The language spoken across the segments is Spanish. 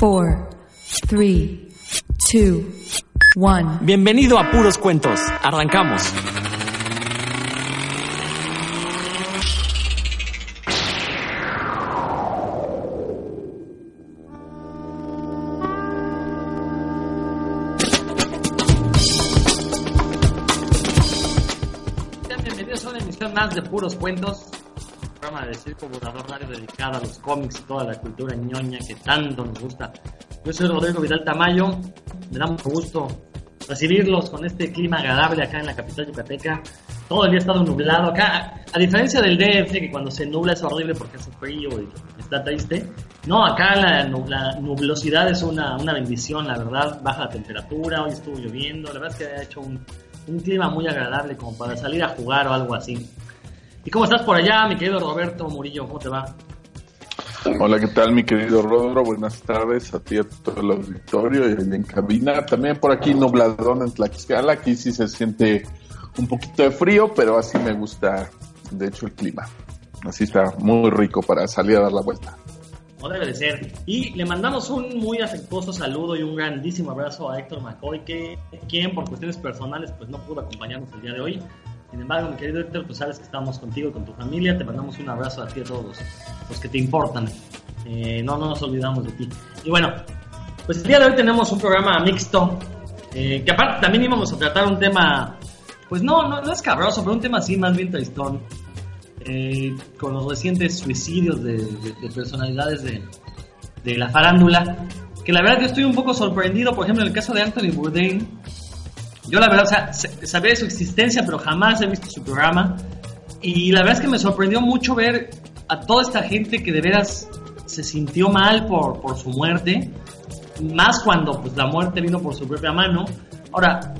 4, 3, 2, 1. Bienvenido a Puros Cuentos. Arrancamos. Sean bienvenidos a una emisión más de Puros Cuentos, un programa de Circo Volador Radio dedicado a los cómics y toda la cultura ñoña que tanto nos gusta. Yo soy Rodrigo Vidal Tamayo, me da mucho gusto recibirlos con este clima agradable acá en la capital yucateca. Todo el día ha estado nublado acá, a diferencia del DF que cuando se nubla es horrible porque hace frío y está triste. No, acá la, la nublosidad es una, una bendición, la verdad, baja la temperatura, hoy estuvo lloviendo, la verdad es que ha hecho un, un clima muy agradable como para salir a jugar o algo así. ¿Y cómo estás por allá, mi querido Roberto Murillo? ¿Cómo te va? Hola, ¿qué tal mi querido Rodro? Buenas tardes a ti a todo el auditorio y en cabina. También por aquí nubladón en Tlaxcala, aquí sí se siente un poquito de frío, pero así me gusta de hecho el clima. Así está muy rico para salir a dar la vuelta. No debe de ser. Y le mandamos un muy afectuoso saludo y un grandísimo abrazo a Héctor McCoy, que quien por cuestiones personales pues no pudo acompañarnos el día de hoy. Sin embargo, mi querido Héctor, pues sabes que estamos contigo y con tu familia. Te mandamos un abrazo a ti y a todos los, los que te importan. Eh, no, no nos olvidamos de ti. Y bueno, pues el día de hoy tenemos un programa mixto, eh, que aparte también íbamos a tratar un tema, pues no, no, no es cabroso, pero un tema así más bien tristón eh, con los recientes suicidios de, de- de personalidades de, de la farándula, que la verdad yo estoy un poco sorprendido, por ejemplo, en el caso de Anthony Bourdain, yo la verdad, o sea, se- sabía de su existencia, pero jamás he visto su programa, y la verdad es que me sorprendió mucho ver a toda esta gente que de veras se sintió mal por, por su muerte, más cuando pues la muerte vino por su propia mano. Ahora,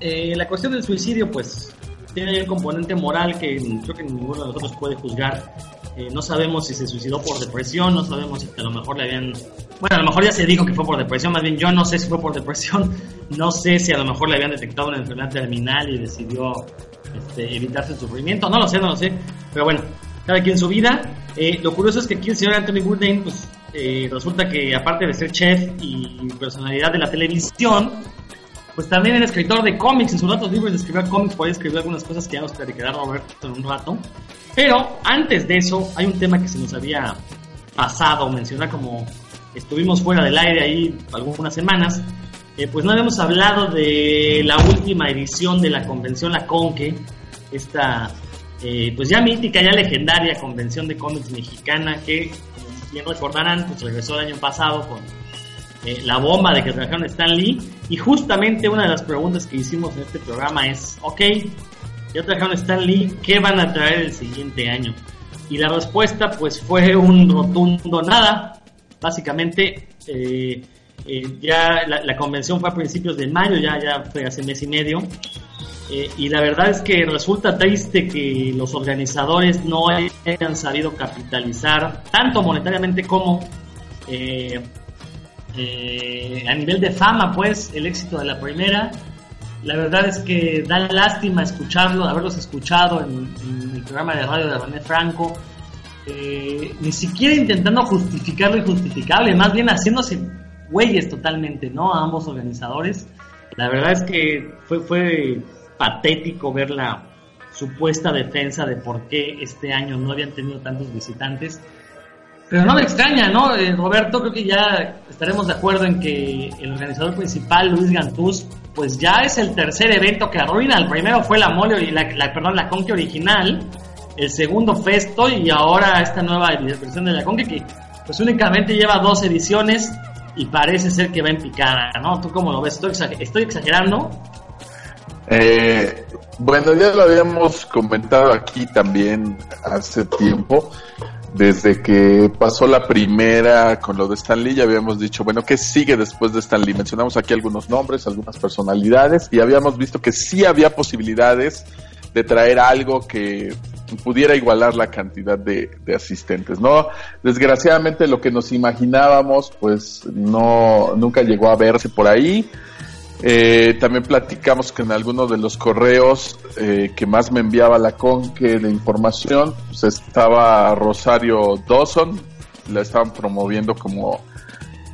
eh, la cuestión del suicidio, pues, tiene un componente moral que creo que ninguno de nosotros puede juzgar. Eh, no sabemos si se suicidó por depresión, no sabemos si a lo mejor le habían... Bueno, a lo mejor ya se dijo que fue por depresión, más bien yo no sé si fue por depresión, no sé si a lo mejor le habían detectado una enfermedad terminal y decidió este, evitarse el sufrimiento, no lo sé, no lo sé, pero bueno, cada quien su vida. Eh, lo curioso es que aquí el señor Anthony Bourdain, pues eh, resulta que aparte de ser chef y personalidad de la televisión, pues también era escritor de cómics, en sus ratos libres escribía cómics, por ahí escribió algunas cosas que ya nos platicará Roberto en un rato. Pero antes de eso, hay un tema que se nos había pasado mencionar como estuvimos fuera del aire ahí algunas semanas, eh, pues no habíamos hablado de la última edición de la convención La Conque, esta eh, pues ya mítica, ya legendaria convención de cómics mexicana que, como bien recordarán, pues regresó el año pasado con eh, la bomba de que trajeron Stan Lee. Y justamente una de las preguntas que hicimos en este programa es, ok, ya trajeron Stan Lee, ¿qué van a traer el siguiente año? Y la respuesta pues fue un rotundo nada. Básicamente, eh, eh, ya la, convención fue a principios de mayo, ya, ya fue hace mes y medio. Y la verdad es que resulta triste que los organizadores no hayan sabido capitalizar tanto monetariamente como eh, eh, a nivel de fama, pues, el éxito de la primera. La verdad es que da lástima escucharlo, haberlos escuchado en, el programa de radio de René Franco, eh, ni siquiera intentando justificar lo injustificable, más bien haciéndose güeyes totalmente, ¿no? A ambos organizadores. La verdad es que fue, fue patético ver la supuesta defensa de por qué este año no habían tenido tantos visitantes. Pero no me extraña, ¿no? Eh, Roberto, creo que ya estaremos de acuerdo en que el organizador principal, Luis Gantús, pues ya es el tercer evento que arruina. El primero fue la mole, y la, la- perdón, la Conque original, el segundo Festo y ahora esta nueva versión de la Conque que pues únicamente lleva dos ediciones y parece ser que va en picada, ¿no? ¿Tú cómo lo ves? ¿Estoy, exager- estoy exagerando? Eh, bueno, ya lo habíamos comentado aquí también hace tiempo, desde que pasó la primera con lo de Stan Lee, ya habíamos dicho, bueno, ¿qué sigue después de Stan Lee? Mencionamos aquí algunos nombres, algunas personalidades, y habíamos visto que sí había posibilidades de traer algo que pudiera igualar la cantidad de, de asistentes, ¿no? Desgraciadamente lo que nos imaginábamos, pues no, nunca llegó a verse por ahí. Eh, también platicamos que en algunos de los correos eh, que más me enviaba la Conque de información, pues estaba Rosario Dawson, la estaban promoviendo como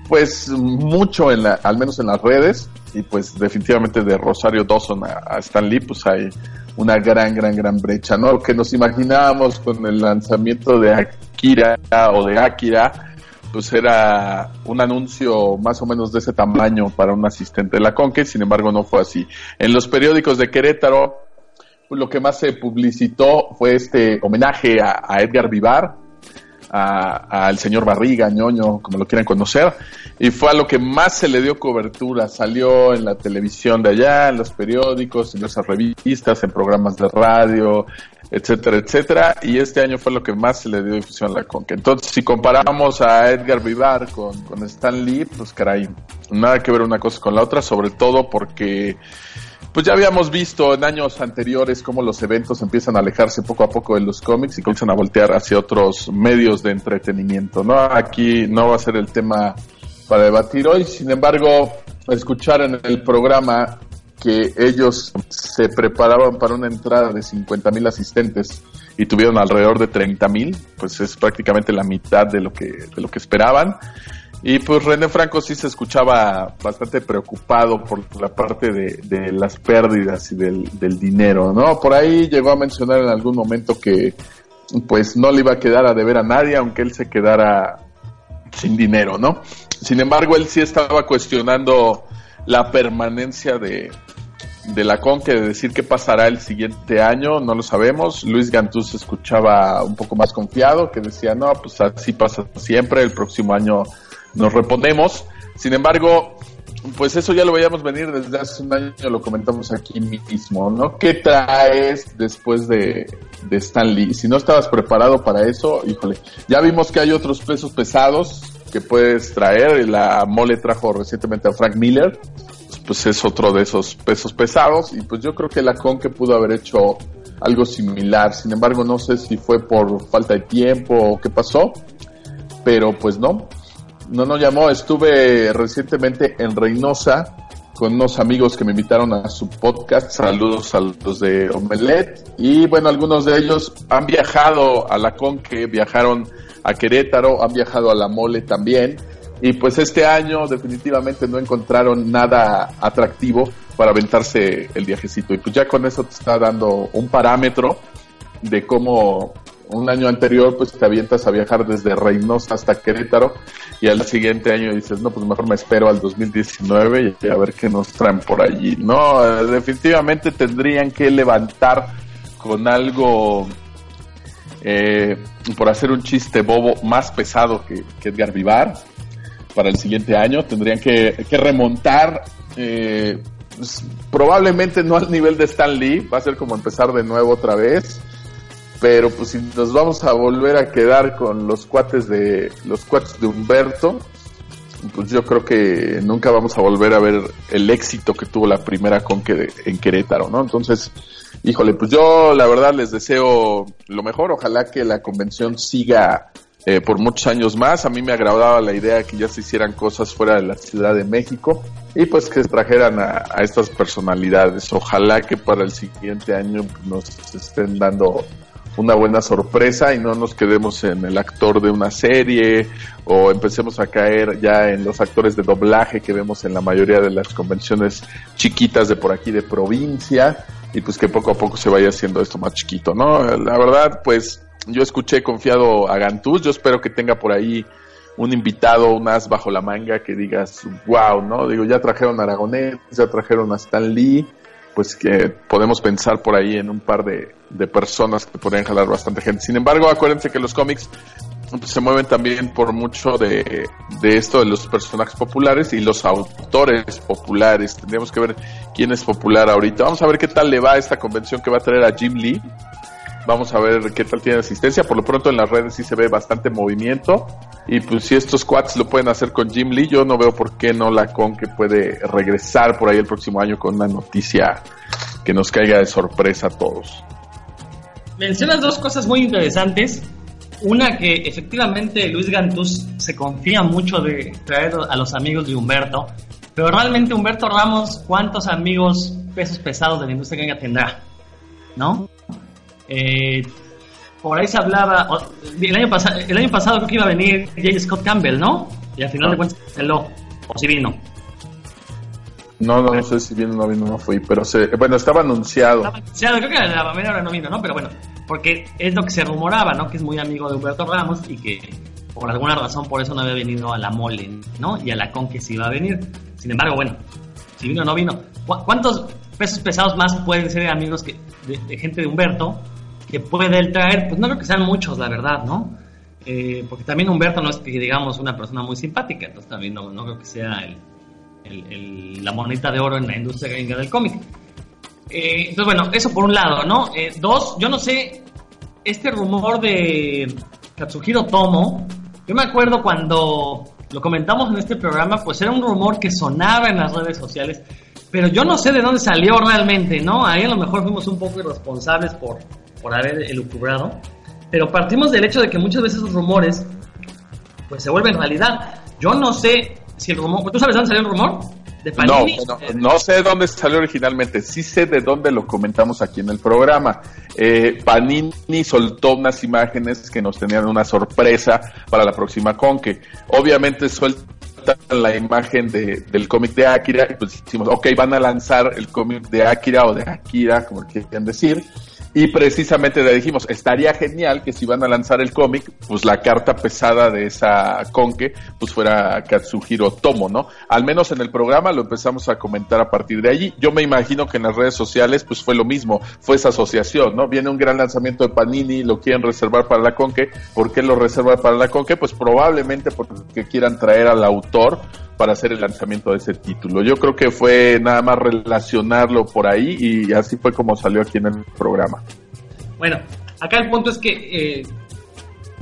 pues mucho en la, al menos en las redes y pues definitivamente de Rosario Dawson a, a Stan pues hay una gran, gran, gran brecha, ¿no? Lo que nos imaginábamos con el lanzamiento de Akira o de Akira, pues era un anuncio más o menos de ese tamaño para un asistente de la Conque, sin embargo no fue así. En los periódicos de Querétaro, lo que más se publicitó fue este homenaje a Edgar Vivar, al señor Barriga, ñoño, como lo quieran conocer, y fue a lo que más se le dio cobertura. Salió en la televisión de allá, en los periódicos, en esas revistas, en programas de radio, etcétera, etcétera, y este año fue lo que más se le dio difusión a la Conca. Entonces, si comparamos a Edgar Vivar con, con Stan Lee, pues caray, nada que ver una cosa con la otra, sobre todo porque pues ya habíamos visto en años anteriores cómo los eventos empiezan a alejarse poco a poco de los cómics y comienzan a voltear hacia otros medios de entretenimiento, ¿no? Aquí no va a ser el tema para debatir hoy, sin embargo, escuchar en el programa que ellos se preparaban para una entrada de 50 mil asistentes y tuvieron alrededor de 30 mil, pues es prácticamente la mitad de lo que, de lo que esperaban. Y pues René Franco sí se escuchaba bastante preocupado por la parte de, las pérdidas y del, dinero, ¿no? Por ahí llegó a mencionar en algún momento que pues no le iba a quedar a deber a nadie, aunque él se quedara sin dinero, ¿no? Sin embargo, él sí estaba cuestionando la permanencia de, de la Conque, de decir qué pasará el siguiente año, no lo sabemos. Luis Gantú se escuchaba un poco más confiado, que decía, no, pues así pasa siempre, el próximo año nos reponemos. Sin embargo, pues eso ya lo veíamos venir desde hace un año, lo comentamos aquí mismo, ¿no? ¿Qué traes después de, de Stan? Si no estabas preparado para eso, híjole, ya vimos que hay otros pesos pesados que puedes traer, la mole trajo recientemente a Frank Miller, pues es otro de esos pesos pesados, y pues yo creo que la que pudo haber hecho algo similar, sin embargo no sé si fue por falta de tiempo o qué pasó, pero pues no, no nos llamó. Estuve recientemente en Reynosa con unos amigos que me invitaron a su podcast. Saludos a los de Omelet. Y bueno, algunos de ellos han viajado a la Conque, viajaron a Querétaro, han viajado a la Mole también. Y pues este año definitivamente no encontraron nada atractivo para aventarse el viajecito. Y pues ya con eso te está dando un parámetro de cómo un año anterior pues te avientas a viajar desde Reynosa hasta Querétaro y al siguiente año dices, no, pues mejor me espero al 2019 y a ver qué nos traen por allí. No, definitivamente tendrían que levantar con algo, eh, por hacer un chiste bobo más pesado que, Edgar Vivar para el siguiente año. Tendrían que, remontar, eh, pues, probablemente no al nivel de Stan Lee, va a ser como empezar de nuevo otra vez pero pues si nos vamos a volver a quedar con los cuates de los cuates de Humberto, pues yo creo que nunca vamos a volver a ver el éxito que tuvo la primera con que en Querétaro, ¿no? Entonces, híjole, pues yo la verdad les deseo lo mejor, ojalá que la convención siga eh, por muchos años más. A mí me agradaba la idea de que ya se hicieran cosas fuera de la Ciudad de México y pues que trajeran a, a estas personalidades. Ojalá que para el siguiente año nos estén dando una buena sorpresa y no nos quedemos en el actor de una serie o empecemos a caer ya en los actores de doblaje que vemos en la mayoría de las convenciones chiquitas de por aquí de provincia y pues que poco a poco se vaya haciendo esto más chiquito, ¿no? La verdad, pues yo escuché confiado a Gantús, yo espero que tenga por ahí un invitado, un as bajo la manga que digas, wow, ¿no? Digo, ya trajeron a Aragonés, ya trajeron a Stan Lee, pues que podemos pensar por ahí en un par de, personas que podrían jalar bastante gente. Sin embargo, acuérdense que los cómics pues, se mueven también por mucho de, esto de los personajes populares y los autores populares. Tendríamos que ver quién es popular ahorita. Vamos a ver qué tal le va a esta convención que va a traer a Jim Lee. Vamos a ver qué tal tiene asistencia. Por lo pronto en las redes sí se ve bastante movimiento. Y pues si estos quads lo pueden hacer con Jim Lee, yo no veo por qué no la con que puede regresar por ahí el próximo año con una noticia que nos caiga de sorpresa a todos. Mencionas dos cosas muy interesantes. Una que efectivamente Luis Gantús se confía mucho de traer a los amigos de Humberto, pero realmente Humberto Ramos, ¿cuántos amigos pesos pesados de la industria que tendrá? ¿No? Eh, por ahí se hablaba, el año, pasado, el año pasado creo que iba a venir J. Scott Campbell, ¿no? Y al final de cuentas canceló, o si vino. No, no, no sé si vino o no vino, no fui, pero se, bueno, estaba anunciado. Estaba anunciado, creo que la primera hora no vino, ¿no? Pero bueno, porque es lo que se rumoraba, ¿no? Que es muy amigo de Humberto Ramos y que por alguna razón por eso no había venido a la mole, ¿no? Y a la con que sí iba a venir. Sin embargo, bueno, si vino o no vino. ¿Cu- ¿Cuántos pesos pesados más pueden ser amigos que, de, gente de Humberto que puede él traer? Pues no creo que sean muchos, la verdad, ¿no? Eh, porque también Humberto no es que digamos una persona muy simpática, entonces también no, creo que sea el- la moneta de oro en la industria gringa del cómic. Eh, entonces, bueno, eso por un lado, ¿no? Eh, dos, yo no sé, este rumor de Katsuhiro Tomo, yo me acuerdo cuando lo comentamos en este programa, pues era un rumor que sonaba en las redes sociales, pero yo no sé de dónde salió realmente, ¿no? Ahí a lo mejor fuimos un poco irresponsables por, por haber elucubrado, pero partimos del hecho de que muchas veces los rumores, pues se vuelven realidad. Yo no sé si el rumor, ¿tú sabes dónde salió el rumor? De No, Panini. bueno, no sé de dónde salió originalmente, sí sé de dónde lo comentamos aquí en el programa. Eh, Panini soltó unas imágenes que nos tenían una sorpresa para la próxima Conque. Obviamente sueltan la imagen de- del cómic de Akira y pues decimos, ok, van a lanzar el cómic de Akira o de Akira, como quieran decir. Y precisamente le dijimos, estaría genial que si van a lanzar el cómic, pues la carta pesada de esa conque, pues fuera Katsuhiro Tomo, ¿no? Al menos en el programa lo empezamos a comentar a partir de allí. Yo me imagino que en las redes sociales, pues fue lo mismo, fue esa asociación, ¿no? Viene un gran lanzamiento de Panini, lo quieren reservar para la conque. ¿Por qué lo reservan para la conque? Pues probablemente porque quieran traer al autor para hacer el lanzamiento de ese título. Yo creo que fue nada más relacionarlo por ahí y así fue como salió aquí en el programa. Bueno, acá el punto es que eh,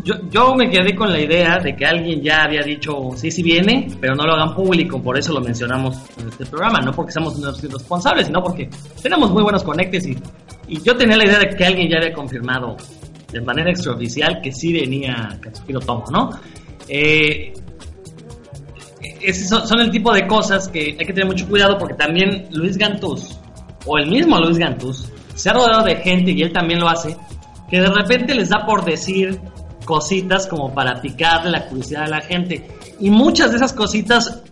yo, yo me quedé con la idea de que alguien ya había dicho sí, sí viene, pero no lo hagan público, por eso lo mencionamos en este programa, no porque seamos irresponsables, sino porque tenemos muy buenos conectes y, y yo tenía la idea de que alguien ya había confirmado de manera extraoficial que sí venía Katsuhiro Tomo, ¿no? Eh, esos son, el tipo de cosas que hay que tener mucho cuidado porque también Luis Gantús, o el mismo Luis Gantús, se ha rodeado de gente, y él también lo hace, que de repente les da por decir cositas como para picarle la curiosidad a la gente. Y muchas de esas cositas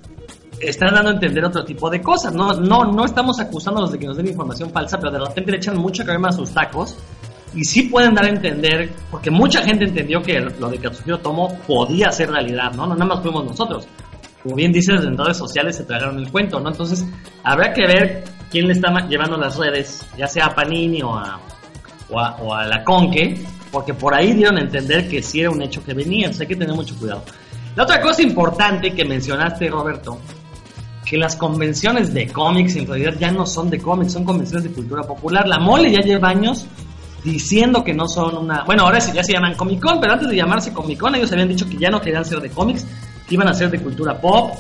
están dando a entender otro tipo de cosas. No, no, no estamos acusándolos de que nos den información falsa, pero de repente le echan mucha crema a sus tacos. Y sí pueden dar a entender, porque mucha gente entendió que lo de Katsuhiro Tomo podía ser realidad, ¿no? No nada más fuimos nosotros. Como bien dices, en redes sociales se tragaron el cuento, ¿no? Entonces, habrá que ver quién le está llevando las redes, ya sea a Panini o a, o a, o a la Conque, porque por ahí dieron a entender que sí era un hecho que venía, entonces hay que tener mucho cuidado. La otra cosa importante que mencionaste, Roberto, que las convenciones de cómics en realidad ya no son de cómics, son convenciones de cultura popular. La mole ya lleva años diciendo que no son una... Bueno, ahora sí ya se llaman Comic Con, pero antes de llamarse Comic Con ellos habían dicho que ya no querían ser de cómics, iban a ser de cultura pop.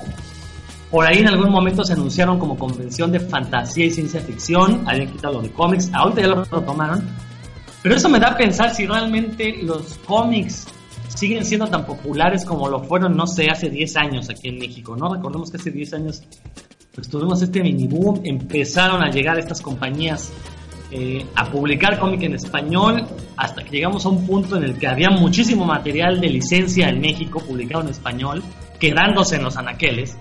Por ahí en algún momento se anunciaron como convención de fantasía y ciencia ficción, habían quitado lo de cómics, ahorita ya lo retomaron. Pero eso me da a pensar si realmente los cómics siguen siendo tan populares como lo fueron, no sé, hace 10 años aquí en México, ¿no? Recordemos que hace 10 años pues tuvimos este mini boom, empezaron a llegar estas compañías eh, a publicar cómic en español, hasta que llegamos a un punto en el que había muchísimo material de licencia en México publicado en español, quedándose en los anaqueles.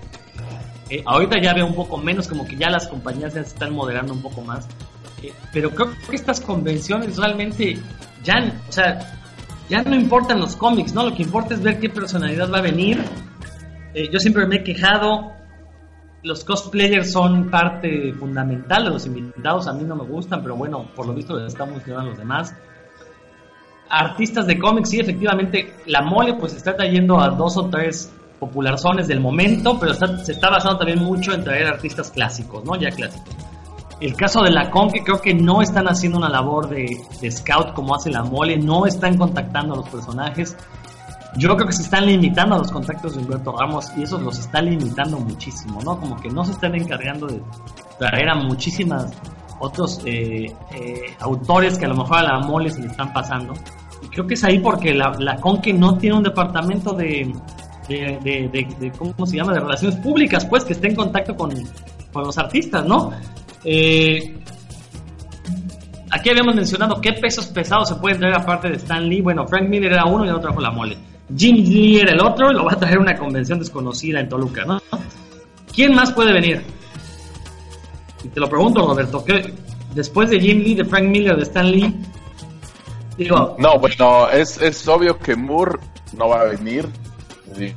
Eh, ahorita ya veo un poco menos, como que ya las compañías ya se están moderando un poco más. Eh, pero creo que estas convenciones realmente ya, o sea, ya no importan los cómics, ¿no? Lo que importa es ver qué personalidad va a venir. Eh, yo siempre me he quejado, los cosplayers son parte fundamental de los invitados, a mí no me gustan, pero bueno, por lo visto les está funcionando a los demás. Artistas de cómics, sí, efectivamente, la mole pues está trayendo a dos o tres popularzones del momento, pero se está basando también mucho en traer artistas clásicos, ¿no? Ya clásicos. El caso de la con que creo que no están haciendo una labor de scout como hace la mole, no están contactando a los personajes. Yo creo que se están limitando a los contactos de Humberto Ramos y eso los está limitando muchísimo, ¿no? Como que no se están encargando de traer a muchísimas otros eh, eh, autores que a lo mejor a la mole se le están pasando. Y creo que es ahí porque la, la Conque no tiene un departamento de, de, de- de- ¿cómo se llama? De relaciones públicas, pues, que esté en contacto con, con los artistas, ¿no? Eh, aquí habíamos mencionado qué pesos pesados se pueden traer aparte de Stan Lee. Bueno, Frank Miller era uno y el otro trajo la mole. Jim Lee era el otro, lo va a traer una convención desconocida en Toluca, ¿no? ¿Quién más puede venir? Y te lo pregunto, Roberto, ¿qué, después de Jim Lee, de Frank Miller, de Stan Lee, digo... No, bueno, es, es obvio que Moore no va a venir.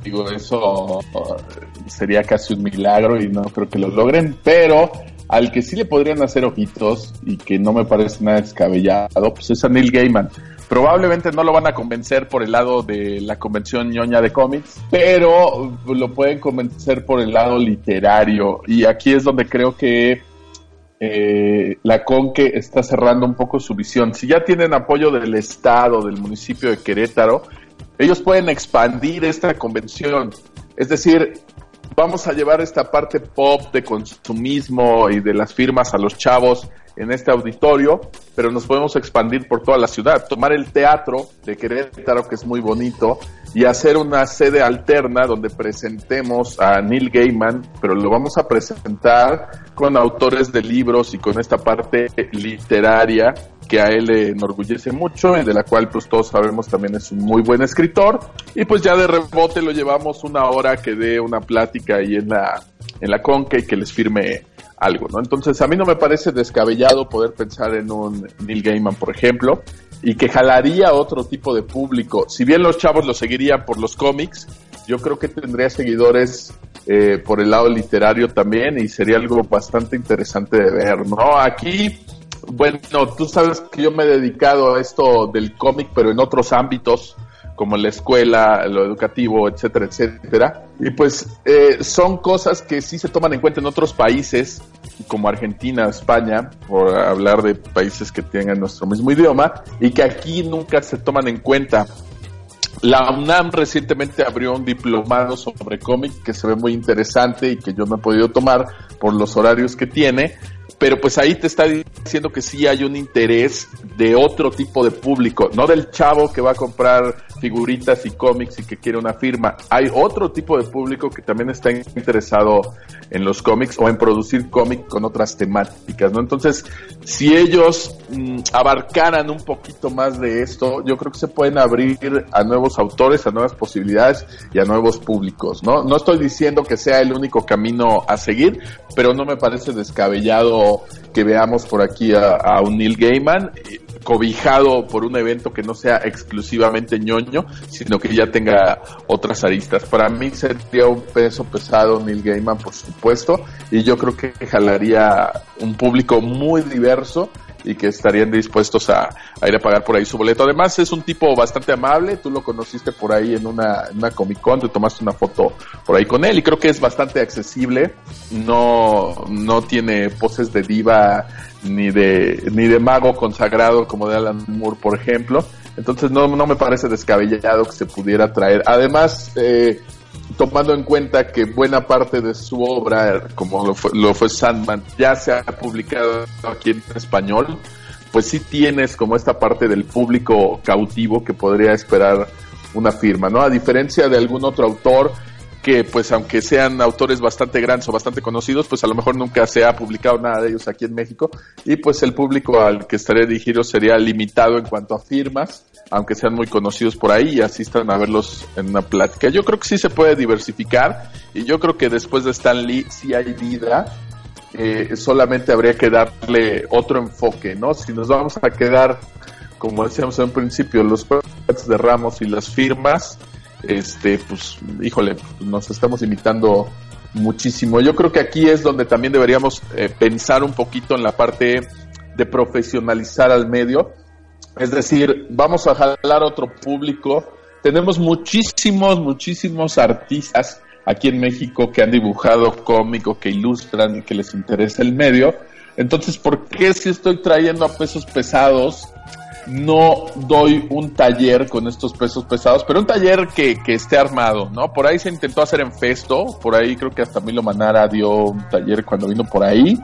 Digo, eso sería casi un milagro y no creo que lo logren, pero al que sí le podrían hacer ojitos y que no me parece nada descabellado, pues es a Neil Gaiman. Probablemente no lo van a convencer por el lado de la convención ñoña de cómics, pero lo pueden convencer por el lado literario. Y aquí es donde creo que eh, la Conque está cerrando un poco su visión. Si ya tienen apoyo del Estado, del municipio de Querétaro, ellos pueden expandir esta convención. Es decir, vamos a llevar esta parte pop de consumismo y de las firmas a los chavos en este auditorio, pero nos podemos expandir por toda la ciudad, tomar el teatro de Querétaro, que es muy bonito, y hacer una sede alterna donde presentemos a Neil Gaiman, pero lo vamos a presentar con autores de libros y con esta parte literaria que a él le enorgullece mucho y de la cual pues todos sabemos también es un muy buen escritor. Y pues ya de rebote lo llevamos una hora que dé una plática ahí en la en la conca y que les firme algo, ¿no? Entonces a mí no me parece descabellado poder pensar en un Neil Gaiman, por ejemplo, y que jalaría otro tipo de público. Si bien los chavos lo seguirían por los cómics, yo creo que tendría seguidores eh, por el lado literario también y sería algo bastante interesante de ver, ¿no? Aquí bueno, tú sabes que yo me he dedicado a esto del cómic, pero en otros ámbitos, como la escuela, lo educativo, etcétera, etcétera. Y pues eh, son cosas que sí se toman en cuenta en otros países, como Argentina, España, por hablar de países que tengan nuestro mismo idioma, y que aquí nunca se toman en cuenta. La UNAM recientemente abrió un diplomado sobre cómic que se ve muy interesante y que yo no he podido tomar por los horarios que tiene, pero pues ahí te está diciendo que sí hay un interés de otro tipo de público, no del chavo que va a comprar figuritas y cómics y que quiere una firma. Hay otro tipo de público que también está interesado en los cómics o en producir cómics con otras temáticas, ¿no? Entonces, si ellos mm, abarcaran un poquito más de esto, yo creo que se pueden abrir a nuevos autores, a nuevas posibilidades y a nuevos públicos, ¿no? No estoy diciendo que sea el único camino a seguir, pero no me parece descabellado que veamos por aquí a, un Neil Gaiman eh, cobijado por un evento que no sea exclusivamente ñoño, sino que ya tenga otras aristas. Para mí sería un peso pesado Neil Gaiman, por supuesto, y yo creo que jalaría un público muy diverso y que estarían dispuestos a, ir a pagar por ahí su boleto. Además es un tipo bastante amable, tú lo conociste por ahí en una, una Comic Con, te tomaste una foto por ahí con él y creo que es bastante accesible, no, no tiene poses de diva ni de, ni de mago consagrado como de Alan Moore, por ejemplo. Entonces no, no me parece descabellado que se pudiera traer. Además, eh, tomando en cuenta que buena parte de su obra, como lo fue, lo fue Sandman, ya se ha publicado aquí en español, pues sí tienes como esta parte del público cautivo que podría esperar una firma, ¿no? A diferencia de algún otro autor que pues aunque sean autores bastante grandes o bastante conocidos, pues a lo mejor nunca se ha publicado nada de ellos aquí en México y pues el público al que estaría dirigido sería limitado en cuanto a firmas aunque sean muy conocidos por ahí y asistan a verlos en una plática. Yo creo que sí se puede diversificar y yo creo que después de Stan Lee sí hay vida. Eh, solamente habría que darle otro enfoque, ¿no? Si nos vamos a quedar, como decíamos en un principio, los juegos de Ramos y las firmas, este, pues, híjole, nos estamos imitando muchísimo. Yo creo que aquí es donde también deberíamos eh, pensar un poquito en la parte de profesionalizar al medio es decir, vamos a jalar otro público. Tenemos muchísimos, muchísimos artistas aquí en México que han dibujado cómico, que ilustran y que les interesa el medio. Entonces, ¿por qué si estoy trayendo a pesos pesados no doy un taller con estos pesos pesados, pero un taller que, que, esté armado, ¿no? Por ahí se intentó hacer en Festo, por ahí creo que hasta Milo Manara dio un taller cuando vino por ahí.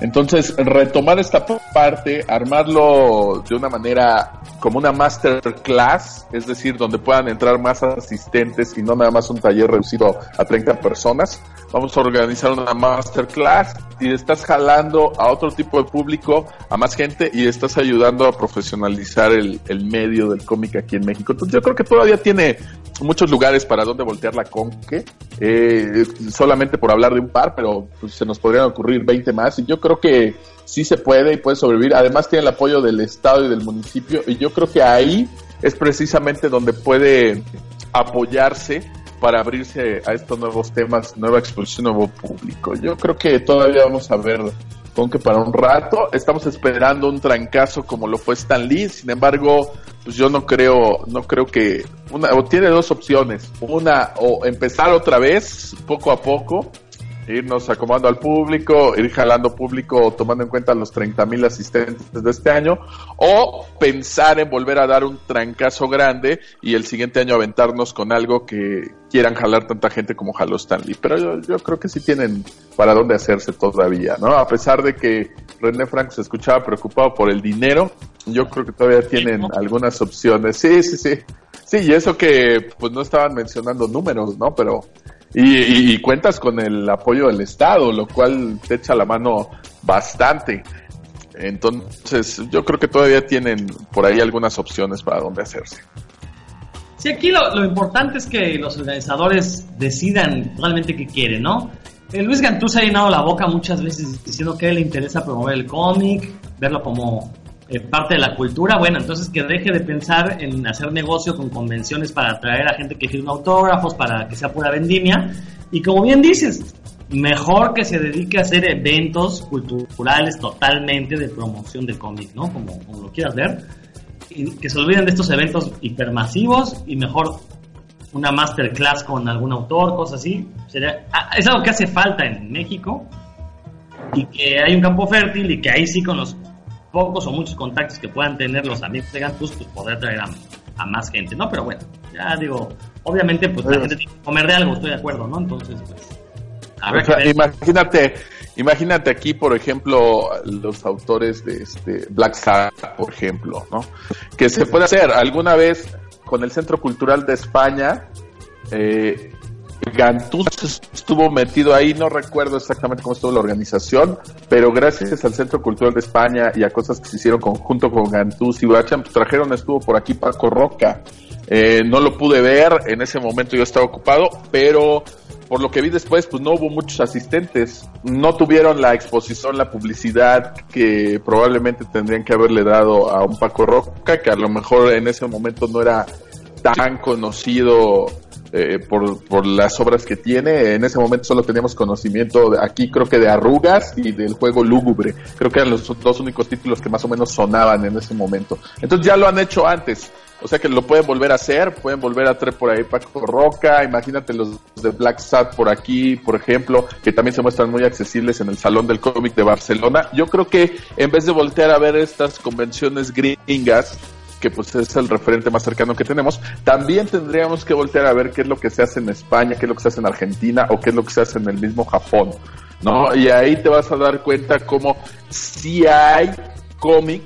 Entonces, retomar esta parte, armarlo de una manera como una masterclass, es decir, donde puedan entrar más asistentes y no nada más un taller reducido a 30 personas. Vamos a organizar una masterclass y estás jalando a otro tipo de público, a más gente y estás ayudando a profesionalizar el, medio del cómic aquí en México. Entonces, yo creo que todavía tiene muchos lugares para donde voltear la conque, eh, solamente por hablar de un par, pero pues, se nos podrían ocurrir 20 más y yo creo que sí se puede y puede sobrevivir. Además tiene el apoyo del Estado y del municipio y yo creo que ahí es precisamente donde puede apoyarse para abrirse a estos nuevos temas, nueva exposición, nuevo público. Yo creo que todavía vamos a ver con que para un rato estamos esperando un trancazo como lo fue Stan Lee, sin embargo, pues yo no creo, no creo que una o tiene dos opciones, una o empezar otra vez poco a poco irnos acomodando al público, ir jalando público tomando en cuenta los 30 mil asistentes de este año, o pensar en volver a dar un trancazo grande y el siguiente año aventarnos con algo que quieran jalar tanta gente como jaló Stanley. Pero yo, yo creo que sí tienen para dónde hacerse todavía, ¿no? A pesar de que René Frank se escuchaba preocupado por el dinero, yo creo que todavía tienen algunas opciones. Sí, sí, sí. Sí, y eso que pues no estaban mencionando números, ¿no? Pero y, y, cuentas con el apoyo del Estado, lo cual te echa la mano bastante. Entonces, yo creo que todavía tienen por ahí algunas opciones para dónde hacerse. Sí, aquí lo, lo importante es que los organizadores decidan realmente qué quieren, ¿no? Eh, Luis Gantú se ha llenado la boca muchas veces diciendo que le interesa promover el cómic, verlo como eh, parte de la cultura, bueno, entonces que deje de pensar en hacer negocio con convenciones para atraer a gente que firma autógrafos, para que sea pura vendimia. Y como bien dices, mejor que se dedique a hacer eventos culturales totalmente de promoción de cómic, ¿no? Como, lo quieras ver. Que se olviden de estos eventos hipermasivos y mejor una masterclass con algún autor, cosas así. Sería, ah, es algo que hace falta en México y que hay un campo fértil y que ahí sí con los pocos o muchos contactos que puedan tener los amigos de Gantus, pues poder traer a, más gente, ¿no? Pero bueno, ya digo, obviamente pues la gente tiene que comer de algo, estoy de acuerdo, ¿no? Entonces, pues... imagínate, imagínate aquí, por ejemplo, los autores de este Black Sabbath, por ejemplo, ¿no? Que se puede hacer alguna vez con el Centro Cultural de España, eh, Gantuz estuvo metido ahí, no recuerdo exactamente cómo estuvo la organización, pero gracias al Centro Cultural de España y a cosas que se hicieron conjunto con Gantuz y Bachan, pues trajeron, estuvo por aquí Paco Roca. Eh, no lo pude ver, en ese momento yo estaba ocupado, pero por lo que vi después, pues no hubo muchos asistentes. No tuvieron la exposición, la publicidad que probablemente tendrían que haberle dado a un Paco Roca, que a lo mejor en ese momento no era tan conocido eh, por, las obras que tiene. En ese momento solo teníamos conocimiento aquí creo que de Arrugas y del juego Lúgubre. Creo que eran los dos únicos títulos que más o menos sonaban en ese momento. Entonces ya lo han hecho antes. O sea que lo pueden volver a hacer, pueden volver a traer por ahí Paco Roca, imagínate los de Black Sat por aquí, por ejemplo, que también se muestran muy accesibles en el Salón del Cómic de Barcelona. Yo creo que en vez de voltear a ver estas convenciones gringas, que pues es el referente más cercano que tenemos, también tendríamos que voltear a ver qué es lo que se hace en España, qué es lo que se hace en Argentina o qué es lo que se hace en el mismo Japón, ¿no? Y ahí te vas a dar cuenta cómo si hay cómic,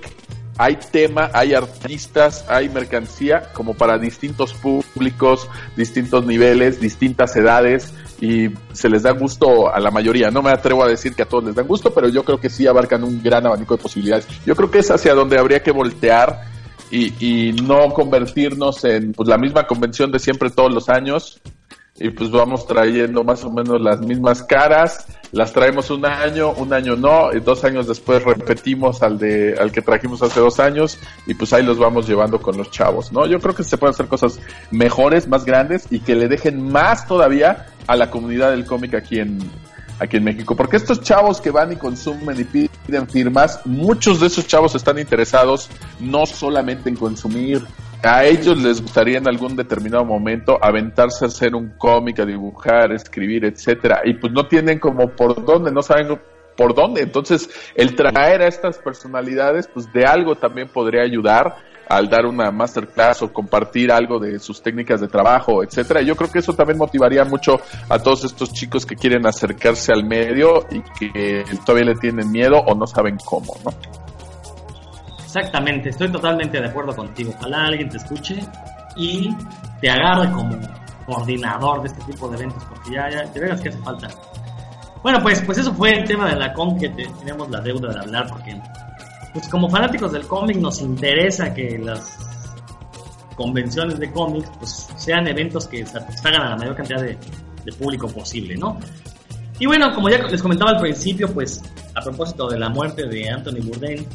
hay tema, hay artistas, hay mercancía como para distintos públicos, distintos niveles, distintas edades y se les da gusto a la mayoría. No me atrevo a decir que a todos les dan gusto, pero yo creo que sí abarcan un gran abanico de posibilidades. Yo creo que es hacia donde habría que voltear y, no convertirnos en pues, la misma convención de siempre todos los años y pues vamos trayendo más o menos las mismas caras, las traemos un año, un año no, y dos años después repetimos al de al que trajimos hace dos años y pues ahí los vamos llevando con los chavos, ¿no? Yo creo que se pueden hacer cosas mejores, más grandes y que le dejen más todavía a la comunidad del cómic aquí en, aquí en México. Porque estos chavos que van y consumen y piden firmas, muchos de esos chavos están interesados no solamente en consumir. A ellos les gustaría en algún determinado momento aventarse a hacer un cómic, a dibujar, escribir, etcétera, y pues no tienen como por dónde, no saben por dónde. Entonces, el traer a estas personalidades, pues de algo también podría ayudar al dar una masterclass o compartir algo de sus técnicas de trabajo, etcétera. Yo creo que eso también motivaría mucho a todos estos chicos que quieren acercarse al medio y que todavía le tienen miedo o no saben cómo, ¿no? Exactamente, estoy totalmente de acuerdo contigo. Ojalá alguien te escuche y te agarre como coordinador de este tipo de eventos, porque ya, ya te veas que hace falta. Bueno, pues, pues eso fue el tema de la con que tenemos la deuda de hablar, porque pues como fanáticos del cómic nos interesa que las convenciones de cómics pues sean eventos que satisfagan a la mayor cantidad de, público posible, ¿no? Y bueno, como ya les comentaba al principio, pues a propósito de la muerte de Anthony Bourdain,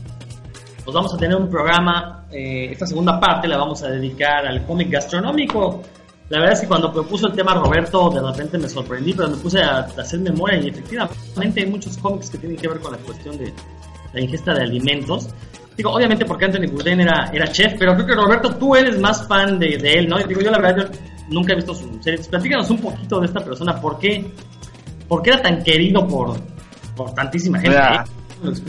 pues vamos a tener un programa, eh, esta segunda parte la vamos a dedicar al cómic gastronómico. La verdad es que cuando propuso el tema Roberto, de repente me sorprendí, pero me puse a, hacer memoria y efectivamente hay muchos cómics que tienen que ver con la cuestión de la ingesta de alimentos. Digo, obviamente porque Anthony Bourdain era, era chef, pero creo que Roberto, tú eres más fan de, de él, ¿no? Digo, yo la verdad, yo nunca he visto su serie. Platícanos un poquito de esta persona, ¿por qué, por qué era tan querido por, por tantísima gente? Mira,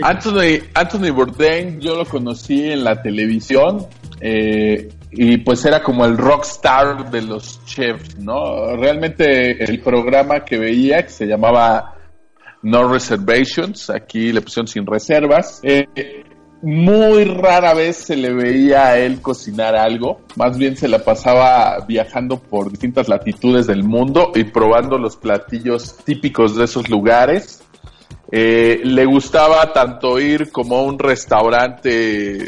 Anthony, Anthony Bourdain, yo lo conocí en la televisión eh, y pues era como el rockstar de los chefs, ¿no? Realmente el programa que veía, que se llamaba No Reservations, aquí le pusieron sin reservas, eh, muy rara vez se le veía a él cocinar algo, más bien se la pasaba viajando por distintas latitudes del mundo y probando los platillos típicos de esos lugares. Eh, le gustaba tanto ir como a un restaurante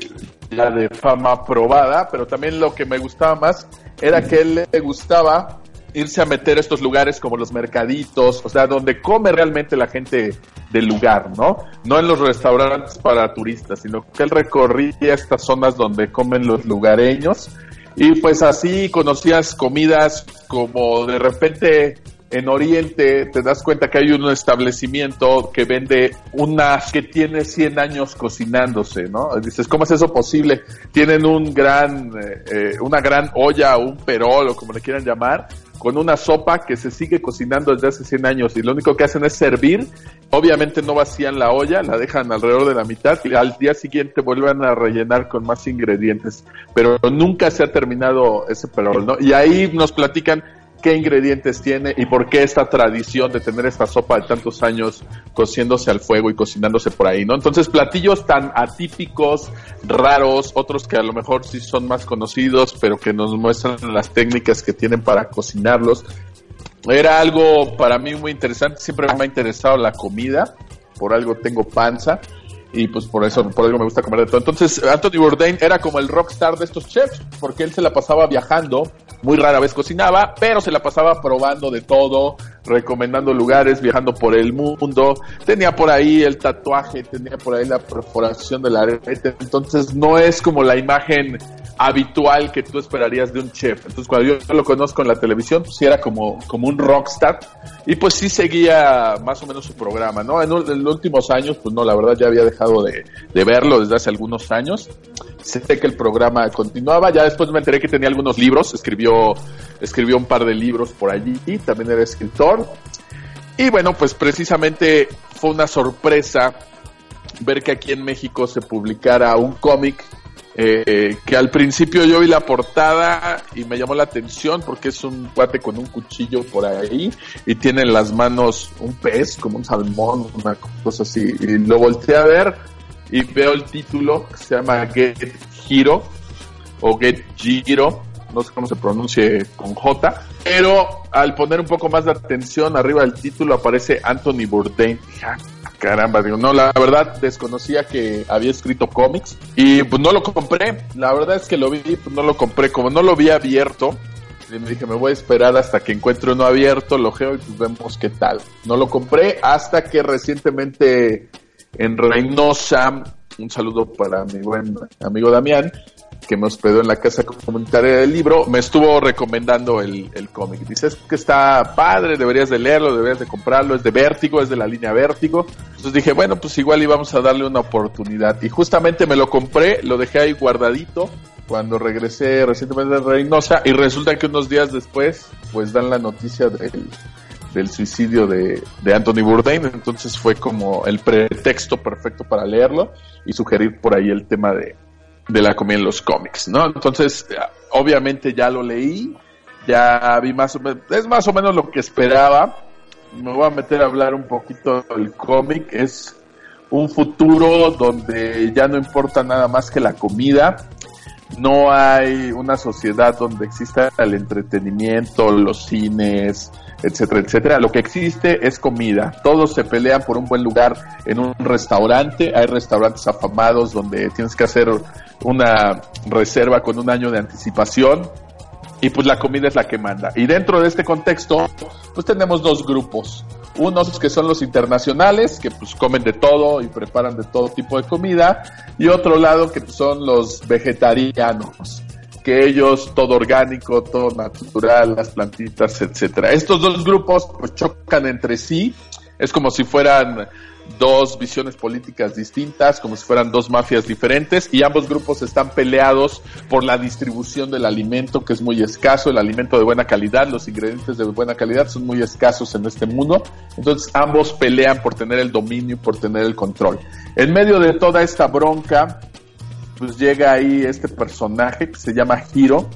ya de fama probada, pero también lo que me gustaba más era que él le gustaba irse a meter a estos lugares como los mercaditos, o sea, donde come realmente la gente del lugar, ¿no? No en los restaurantes para turistas, sino que él recorría estas zonas donde comen los lugareños y pues así conocías comidas como de repente en Oriente te das cuenta que hay un establecimiento que vende unas que tiene 100 años cocinándose, ¿no? Dices, ¿cómo es eso posible? Tienen un gran, eh, eh, una gran olla un perol o como le quieran llamar, con una sopa que se sigue cocinando desde hace 100 años y lo único que hacen es servir. Obviamente no vacían la olla, la dejan alrededor de la mitad y al día siguiente vuelven a rellenar con más ingredientes. Pero nunca se ha terminado ese perol, ¿no? Y ahí nos platican qué ingredientes tiene y por qué esta tradición de tener esta sopa de tantos años cociéndose al fuego y cocinándose por ahí, ¿no? Entonces, platillos tan atípicos, raros, otros que a lo mejor sí son más conocidos, pero que nos muestran las técnicas que tienen para cocinarlos. Era algo para mí muy interesante, siempre me ha interesado la comida, por algo tengo panza y pues por eso, por algo me gusta comer de todo. Entonces, Anthony Bourdain era como el rockstar de estos chefs, porque él se la pasaba viajando, muy rara vez cocinaba, pero se la pasaba probando de todo, recomendando lugares, viajando por el mundo. Tenía por ahí el tatuaje, tenía por ahí la perforación de la arete, entonces no es como la imagen habitual que tú esperarías de un chef. Entonces, cuando yo lo conozco en la televisión, pues sí era como, como un rockstar. Y pues sí seguía más o menos su programa, ¿no? En, los últimos años, pues no, la verdad ya había dejado de, de, verlo desde hace algunos años. Sé que el programa continuaba. Ya después me enteré que tenía algunos libros. Escribió, escribió un par de libros por allí. Y también era escritor. Y bueno, pues precisamente fue una sorpresa ver que aquí en México se publicara un cómic eh, que al principio yo vi la portada y me llamó la atención porque es un cuate con un cuchillo por ahí y tiene en las manos un pez, como un salmón, una cosa así. Y lo volteé a ver y veo el título que se llama Get Giro o Get Giro, no sé cómo se pronuncie con J, pero al poner un poco más de atención arriba del título aparece Anthony Bourdain caramba, digo, no, la verdad desconocía que había escrito cómics y pues no lo compré. La verdad es que lo vi, pues no lo compré, como no lo vi abierto. Y me dije, me voy a esperar hasta que encuentre uno abierto, lo geo y pues vemos qué tal. No lo compré hasta que recientemente en Reynosa, un saludo para mi buen amigo Damián, que me hospedó en la casa comunitaria del libro, me estuvo recomendando el, el cómic. Dice, que está padre, deberías de leerlo, deberías de comprarlo, es de Vértigo, es de la línea Vértigo. Entonces dije, bueno, pues igual íbamos a darle una oportunidad. Y justamente me lo compré, lo dejé ahí guardadito cuando regresé recientemente de Reynosa y resulta que unos días después, pues dan la noticia del, del suicidio de, de, Anthony Bourdain, entonces fue como el pretexto perfecto para leerlo y sugerir por ahí el tema de, de la comida en los cómics, ¿no? Entonces, obviamente ya lo leí, ya vi más o menos, es más o menos lo que esperaba. Me voy a meter a hablar un poquito del cómic, es un futuro donde ya no importa nada más que la comida, no hay una sociedad donde exista el entretenimiento, los cines, etcétera, etcétera. Lo que existe es comida. Todos se pelean por un buen lugar en un restaurante. Hay restaurantes afamados donde tienes que hacer una reserva con un año de anticipación. Y pues la comida es la que manda. Y dentro de este contexto, pues tenemos dos grupos. Unos que son los internacionales, que pues comen de todo y preparan de todo tipo de comida. Y otro lado que son los vegetarianos que ellos todo orgánico, todo natural, las plantitas, etcétera. Estos dos grupos pues chocan entre sí, es como si fueran dos visiones políticas distintas, como si fueran dos mafias diferentes, y ambos grupos están peleados por la distribución del alimento, que es muy escaso, el alimento de buena calidad, los ingredientes de buena calidad son muy escasos en este mundo, entonces ambos pelean por tener el dominio y por tener el control. En medio de toda esta bronca, pues llega ahí este personaje que se llama Hiro,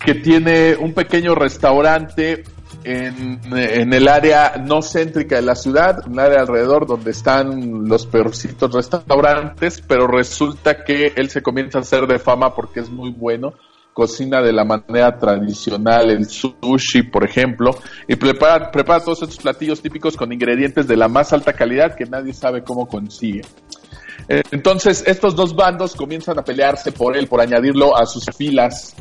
que tiene un pequeño restaurante en, en, el área no céntrica de la ciudad, un área alrededor donde están los peorcitos restaurantes, pero resulta que él se comienza a hacer de fama porque es muy bueno, cocina de la manera tradicional, el sushi, por ejemplo, y prepara, prepara todos estos platillos típicos con ingredientes de la más alta calidad que nadie sabe cómo consigue. Entonces, estos dos bandos comienzan a pelearse por él, por añadirlo a sus filas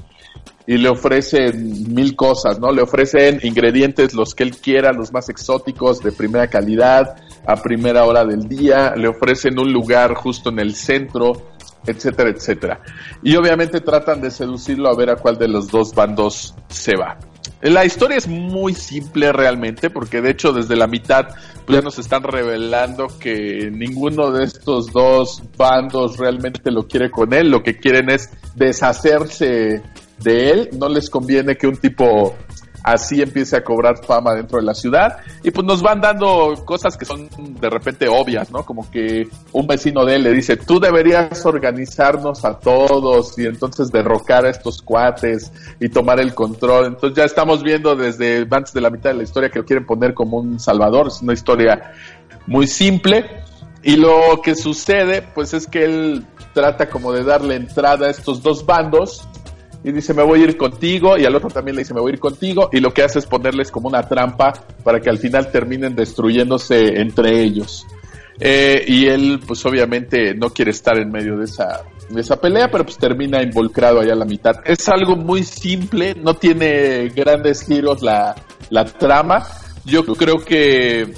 y le ofrecen mil cosas, ¿no? Le ofrecen ingredientes los que él quiera, los más exóticos, de primera calidad, a primera hora del día, le ofrecen un lugar justo en el centro, etcétera, etcétera. Y obviamente tratan de seducirlo a ver a cuál de los dos bandos se va. La historia es muy simple realmente, porque de hecho desde la mitad pues, ya nos están revelando que ninguno de estos dos bandos realmente lo quiere con él, lo que quieren es deshacerse de él, no les conviene que un tipo así empiece a cobrar fama dentro de la ciudad y pues nos van dando cosas que son de repente obvias, ¿no? Como que un vecino de él le dice, tú deberías organizarnos a todos y entonces derrocar a estos cuates y tomar el control. Entonces ya estamos viendo desde antes de la mitad de la historia que lo quieren poner como un salvador, es una historia muy simple y lo que sucede pues es que él trata como de darle entrada a estos dos bandos y dice me voy a ir contigo y al otro también le dice me voy a ir contigo y lo que hace es ponerles como una trampa para que al final terminen destruyéndose entre ellos. Eh, y él pues obviamente no quiere estar en medio de esa, de esa pelea, pero pues termina involucrado allá a la mitad. Es algo muy simple, no tiene grandes giros la, la trama. Yo creo que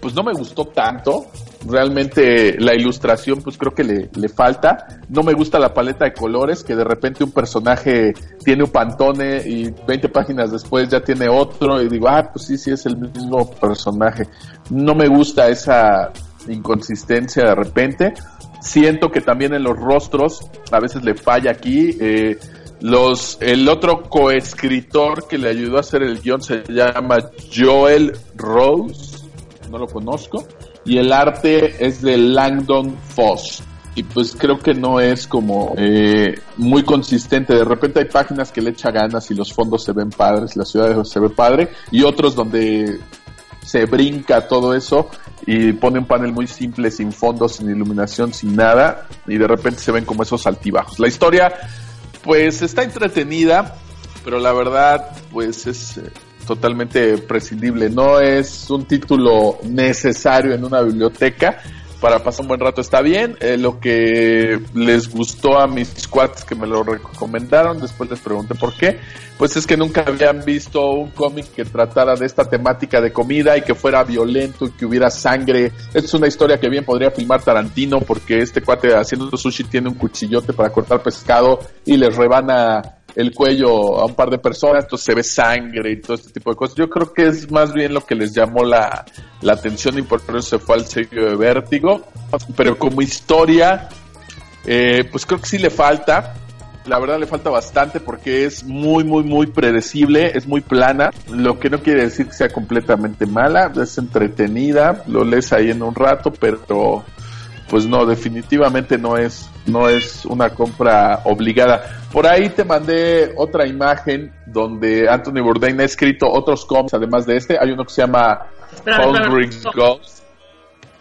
pues no me gustó tanto, realmente la ilustración pues creo que le, le, falta. No me gusta la paleta de colores, que de repente un personaje tiene un pantone y 20 páginas después ya tiene otro y digo, ah, pues sí, sí es el mismo personaje. No me gusta esa inconsistencia de repente. Siento que también en los rostros a veces le falla aquí. Eh, los, el otro coescritor que le ayudó a hacer el guion se llama Joel Rose, no lo conozco y el arte es de Langdon Foss. Y pues creo que no es como eh, muy consistente. De repente hay páginas que le echa ganas y los fondos se ven padres, la ciudad se ve padre, y otros donde se brinca todo eso y pone un panel muy simple, sin fondos, sin iluminación, sin nada, y de repente se ven como esos altibajos. La historia, pues está entretenida, pero la verdad, pues es eh, totalmente prescindible. No es un título necesario en una biblioteca. Para pasar un buen rato está bien. Eh, lo que les gustó a mis squads que me lo recomendaron, después les pregunté por qué, pues es que nunca habían visto un cómic que tratara de esta temática de comida y que fuera violento y que hubiera sangre. es una historia que bien podría filmar Tarantino porque este cuate haciendo sushi tiene un cuchillote para cortar pescado y les rebana el cuello a un par de personas, entonces se ve sangre y todo este tipo de cosas. Yo creo que es más bien lo que les llamó la, la atención y por eso se fue al sello de vértigo. Pero como historia, eh, pues creo que sí le falta. La verdad le falta bastante porque es muy, muy, muy predecible, es muy plana, lo que no quiere decir que sea completamente mala, es entretenida, lo lees ahí en un rato, pero pues no, definitivamente no es, no es una compra obligada. Por ahí te mandé otra imagen donde Anthony Bourdain ha escrito otros cómics, además de este. Hay uno que se llama Hungry Ghost.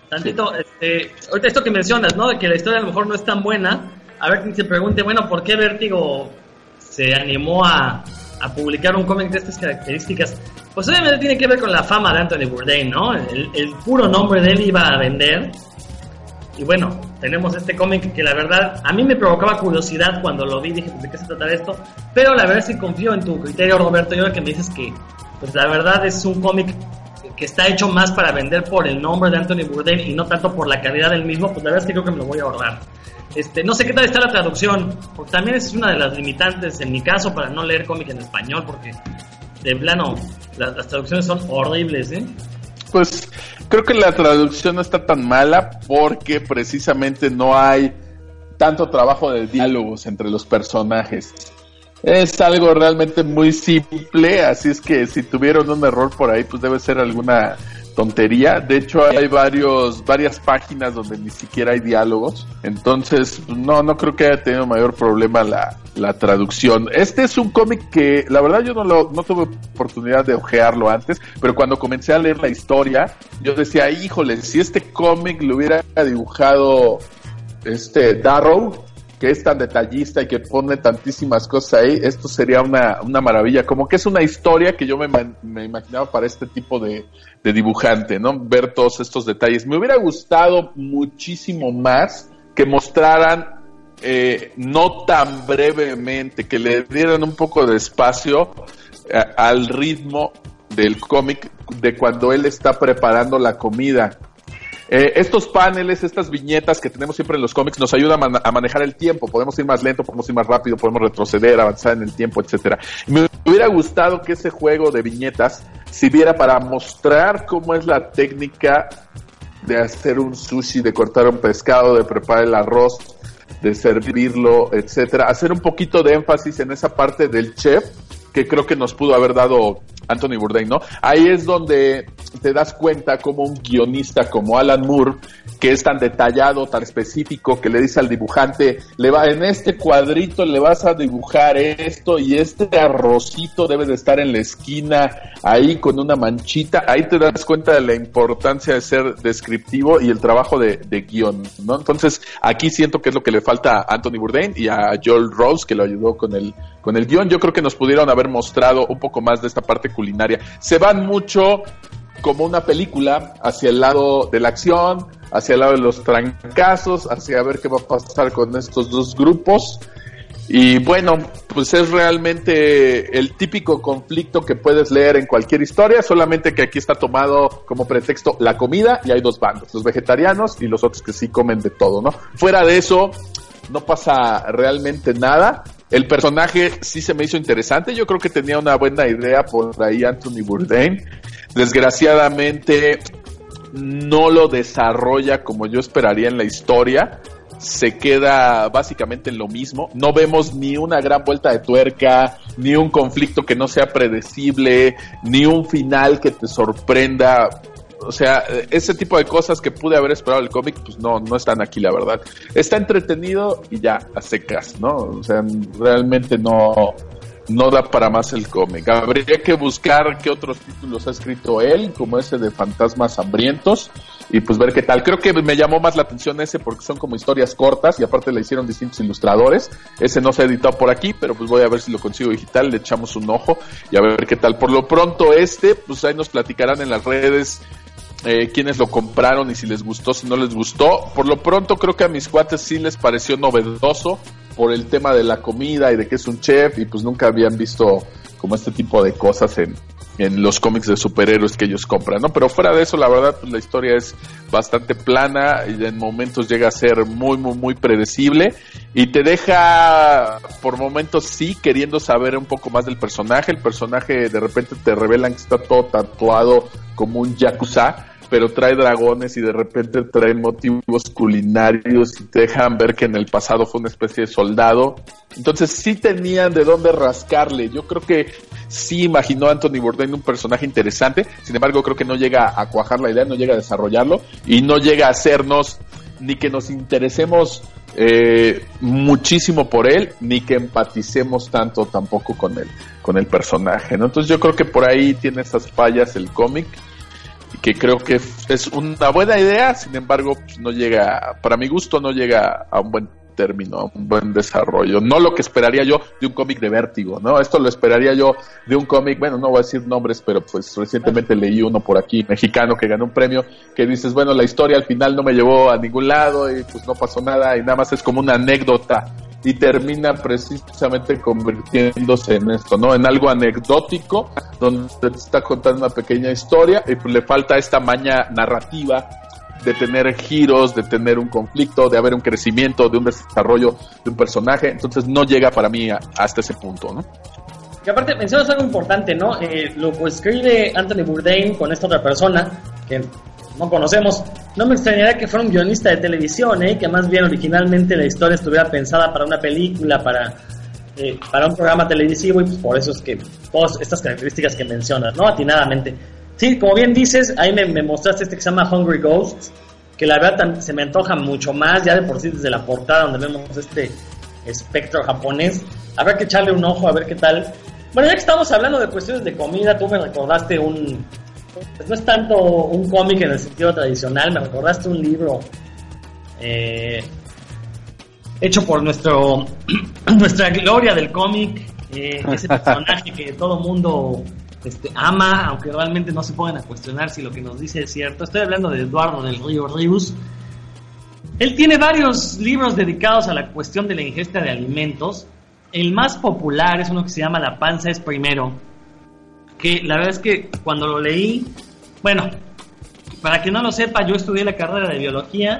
Tantito, este, ahorita esto que mencionas, ¿no? De que la historia a lo mejor no es tan buena. a ver quién se pregunte, bueno, ¿por qué Vértigo se animó a, a publicar un cómic de estas características? Pues obviamente tiene que ver con la fama de Anthony Bourdain, ¿no? El, el puro nombre de él iba a vender. Y bueno, tenemos este cómic que la verdad a mí me provocaba curiosidad cuando lo vi, dije, ¿de qué se trata esto? Pero la verdad sí confío en tu criterio, Roberto, y ahora que me dices que, pues la verdad es un cómic que está hecho más para vender por el nombre de Anthony Bourdain y no tanto por la calidad del mismo, pues la verdad es que creo que me lo voy a ahorrar. Este, no sé qué tal está la traducción, porque también es una de las limitantes en mi caso para no leer cómic en español, porque de plano las, las traducciones son horribles, ¿eh? Pues creo que la traducción no está tan mala porque precisamente no hay tanto trabajo de diálogos entre los personajes. Es algo realmente muy simple, así es que si tuvieron un error por ahí, pues debe ser alguna tontería. De hecho, hay varios, varias páginas donde ni siquiera hay diálogos. Entonces, no, no creo que haya tenido mayor problema la, la traducción. Este es un cómic que, la verdad, yo no lo, no tuve oportunidad de ojearlo antes, pero cuando comencé a leer la historia, yo decía, híjole, si este cómic lo hubiera dibujado este Darrow, que es tan detallista y que pone tantísimas cosas ahí, esto sería una, una maravilla. Como que es una historia que yo me, me imaginaba para este tipo de, de, dibujante, ¿no? Ver todos estos detalles. Me hubiera gustado muchísimo más que mostraran, eh, no tan brevemente, que le dieran un poco de espacio eh, al ritmo del cómic de cuando él está preparando la comida eh, estos paneles, estas viñetas que tenemos siempre en los cómics nos ayudan a, a, manejar el tiempo. Podemos ir más lento, podemos ir más rápido, podemos retroceder, avanzar en el tiempo, etcétera. Me hubiera gustado que ese juego de viñetas sirviera para mostrar cómo es la técnica de hacer un sushi, de cortar un pescado, de preparar el arroz, de servirlo, etcétera. Hacer un poquito de énfasis en esa parte del chef que creo que nos pudo haber dado Anthony Bourdain, ¿no? Ahí es donde te das cuenta como un guionista como Alan Moore, que es tan detallado, tan específico, que le dice al dibujante, le va, en este cuadrito le vas a dibujar esto y este arrocito debe de estar en la esquina, ahí con una manchita, ahí te das cuenta de la importancia de ser descriptivo y el trabajo de, de guion, ¿no? Entonces, aquí siento que es lo que le falta a Anthony Bourdain y a Joel Rose, que lo ayudó con el, con el guion. Yo creo que nos pudieron haber mostrado un poco más de esta parte culinaria. Se van mucho como una película hacia el lado de la acción, hacia el lado de los trancazos, hacia ver qué va a pasar con estos dos grupos. Y bueno, pues es realmente el típico conflicto que puedes leer en cualquier historia, solamente que aquí está tomado como pretexto la comida y hay dos bandos, los vegetarianos y los otros que sí comen de todo, ¿no? Fuera de eso, no pasa realmente nada. El personaje sí se me hizo interesante. Yo creo que tenía una buena idea por ahí Anthony Bourdain. Desgraciadamente no lo desarrolla como yo esperaría en la historia. Se queda básicamente en lo mismo. No vemos ni una gran vuelta de tuerca, ni un conflicto que no sea predecible, ni un final que te sorprenda o sea, ese tipo de cosas que pude haber esperado el cómic, pues no, no están aquí, la verdad. Está entretenido y ya, a secas, ¿no? O sea, realmente no, no da para más el cómic. Habría que buscar qué otros títulos ha escrito él, como ese de Fantasmas Hambrientos, y pues ver qué tal. Creo que me llamó más la atención ese porque son como historias cortas y aparte le hicieron distintos ilustradores. Ese no se ha editado por aquí, pero pues voy a ver si lo consigo digital, le echamos un ojo y a ver qué tal. Por lo pronto este, pues ahí nos platicarán en las redes eh, quienes lo compraron y si les gustó, si no les gustó. Por lo pronto creo que a mis cuates sí les pareció novedoso por el tema de la comida y de que es un chef y pues nunca habían visto como este tipo de cosas en, en los cómics de superhéroes que ellos compran, ¿no? Pero fuera de eso, la verdad, pues la historia es bastante plana y en momentos llega a ser muy, muy, muy predecible y te deja por momentos sí queriendo saber un poco más del personaje. El personaje de repente te revelan que está todo tatuado como un yakuza pero trae dragones y de repente trae motivos culinarios y te dejan ver que en el pasado fue una especie de soldado. Entonces sí tenían de dónde rascarle. Yo creo que sí imaginó Anthony Bourdain un personaje interesante, sin embargo creo que no llega a cuajar la idea, no llega a desarrollarlo y no llega a hacernos ni que nos interesemos eh, muchísimo por él, ni que empaticemos tanto tampoco con él, con el personaje, ¿no? Entonces yo creo que por ahí tiene esas fallas el cómic que creo que es una buena idea, sin embargo, pues, no llega, para mi gusto, no llega a un buen término, un buen desarrollo. No lo que esperaría yo de un cómic de vértigo, ¿no? Esto lo esperaría yo de un cómic, bueno, no voy a decir nombres, pero pues recientemente leí uno por aquí, mexicano, que ganó un premio, que dices, bueno, la historia al final no me llevó a ningún lado y pues no pasó nada y nada más es como una anécdota y termina precisamente convirtiéndose en esto, ¿no? En algo anecdótico, donde te está contando una pequeña historia y pues le falta esta maña narrativa de tener giros, de tener un conflicto, de haber un crecimiento, de un desarrollo de un personaje, entonces no llega para mí hasta ese punto, ¿no? Y aparte mencionas algo importante, ¿no? Eh, lo escribe Anthony Bourdain con esta otra persona, que no conocemos. No me extrañaría que fuera un guionista de televisión, ¿eh? que más bien originalmente la historia estuviera pensada para una película, para, eh, para un programa televisivo, y pues por eso es que todas estas características que mencionas, ¿no? Atinadamente. Sí, como bien dices, ahí me, me mostraste este que se llama Hungry Ghosts, que la verdad se me antoja mucho más, ya de por sí desde la portada donde vemos este espectro japonés. Habrá que echarle un ojo a ver qué tal. Bueno, ya que estamos hablando de cuestiones de comida, tú me recordaste un, no es tanto un cómic en el sentido tradicional, me recordaste un libro eh, hecho por nuestro nuestra gloria del cómic, eh, ese personaje que todo mundo este, ama, aunque realmente no se pongan a cuestionar si lo que nos dice es cierto. Estoy hablando de Eduardo del Río Ríos. Él tiene varios libros dedicados a la cuestión de la ingesta de alimentos. El más popular es uno que se llama La panza es primero, que la verdad es que cuando lo leí, bueno, para que no lo sepa, yo estudié la carrera de biología.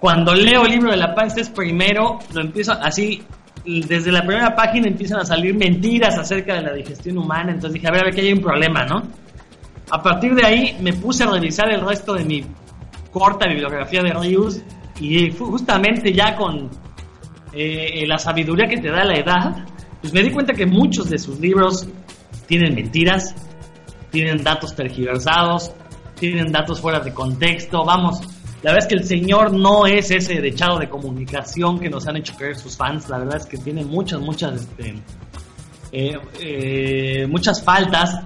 Cuando leo el libro de la panza es primero, lo empiezo así, desde la primera página empiezan a salir mentiras acerca de la digestión humana, entonces dije, a ver, a ver, que hay un problema, ¿no? A partir de ahí me puse a revisar el resto de mi corta bibliografía de Rius y justamente ya con eh, la sabiduría que te da la edad, pues me di cuenta que muchos de sus libros tienen mentiras, tienen datos tergiversados, tienen datos fuera de contexto, vamos, la verdad es que el señor no es ese dechado de comunicación que nos han hecho creer sus fans, la verdad es que tiene muchas, muchas, este, eh, eh, muchas faltas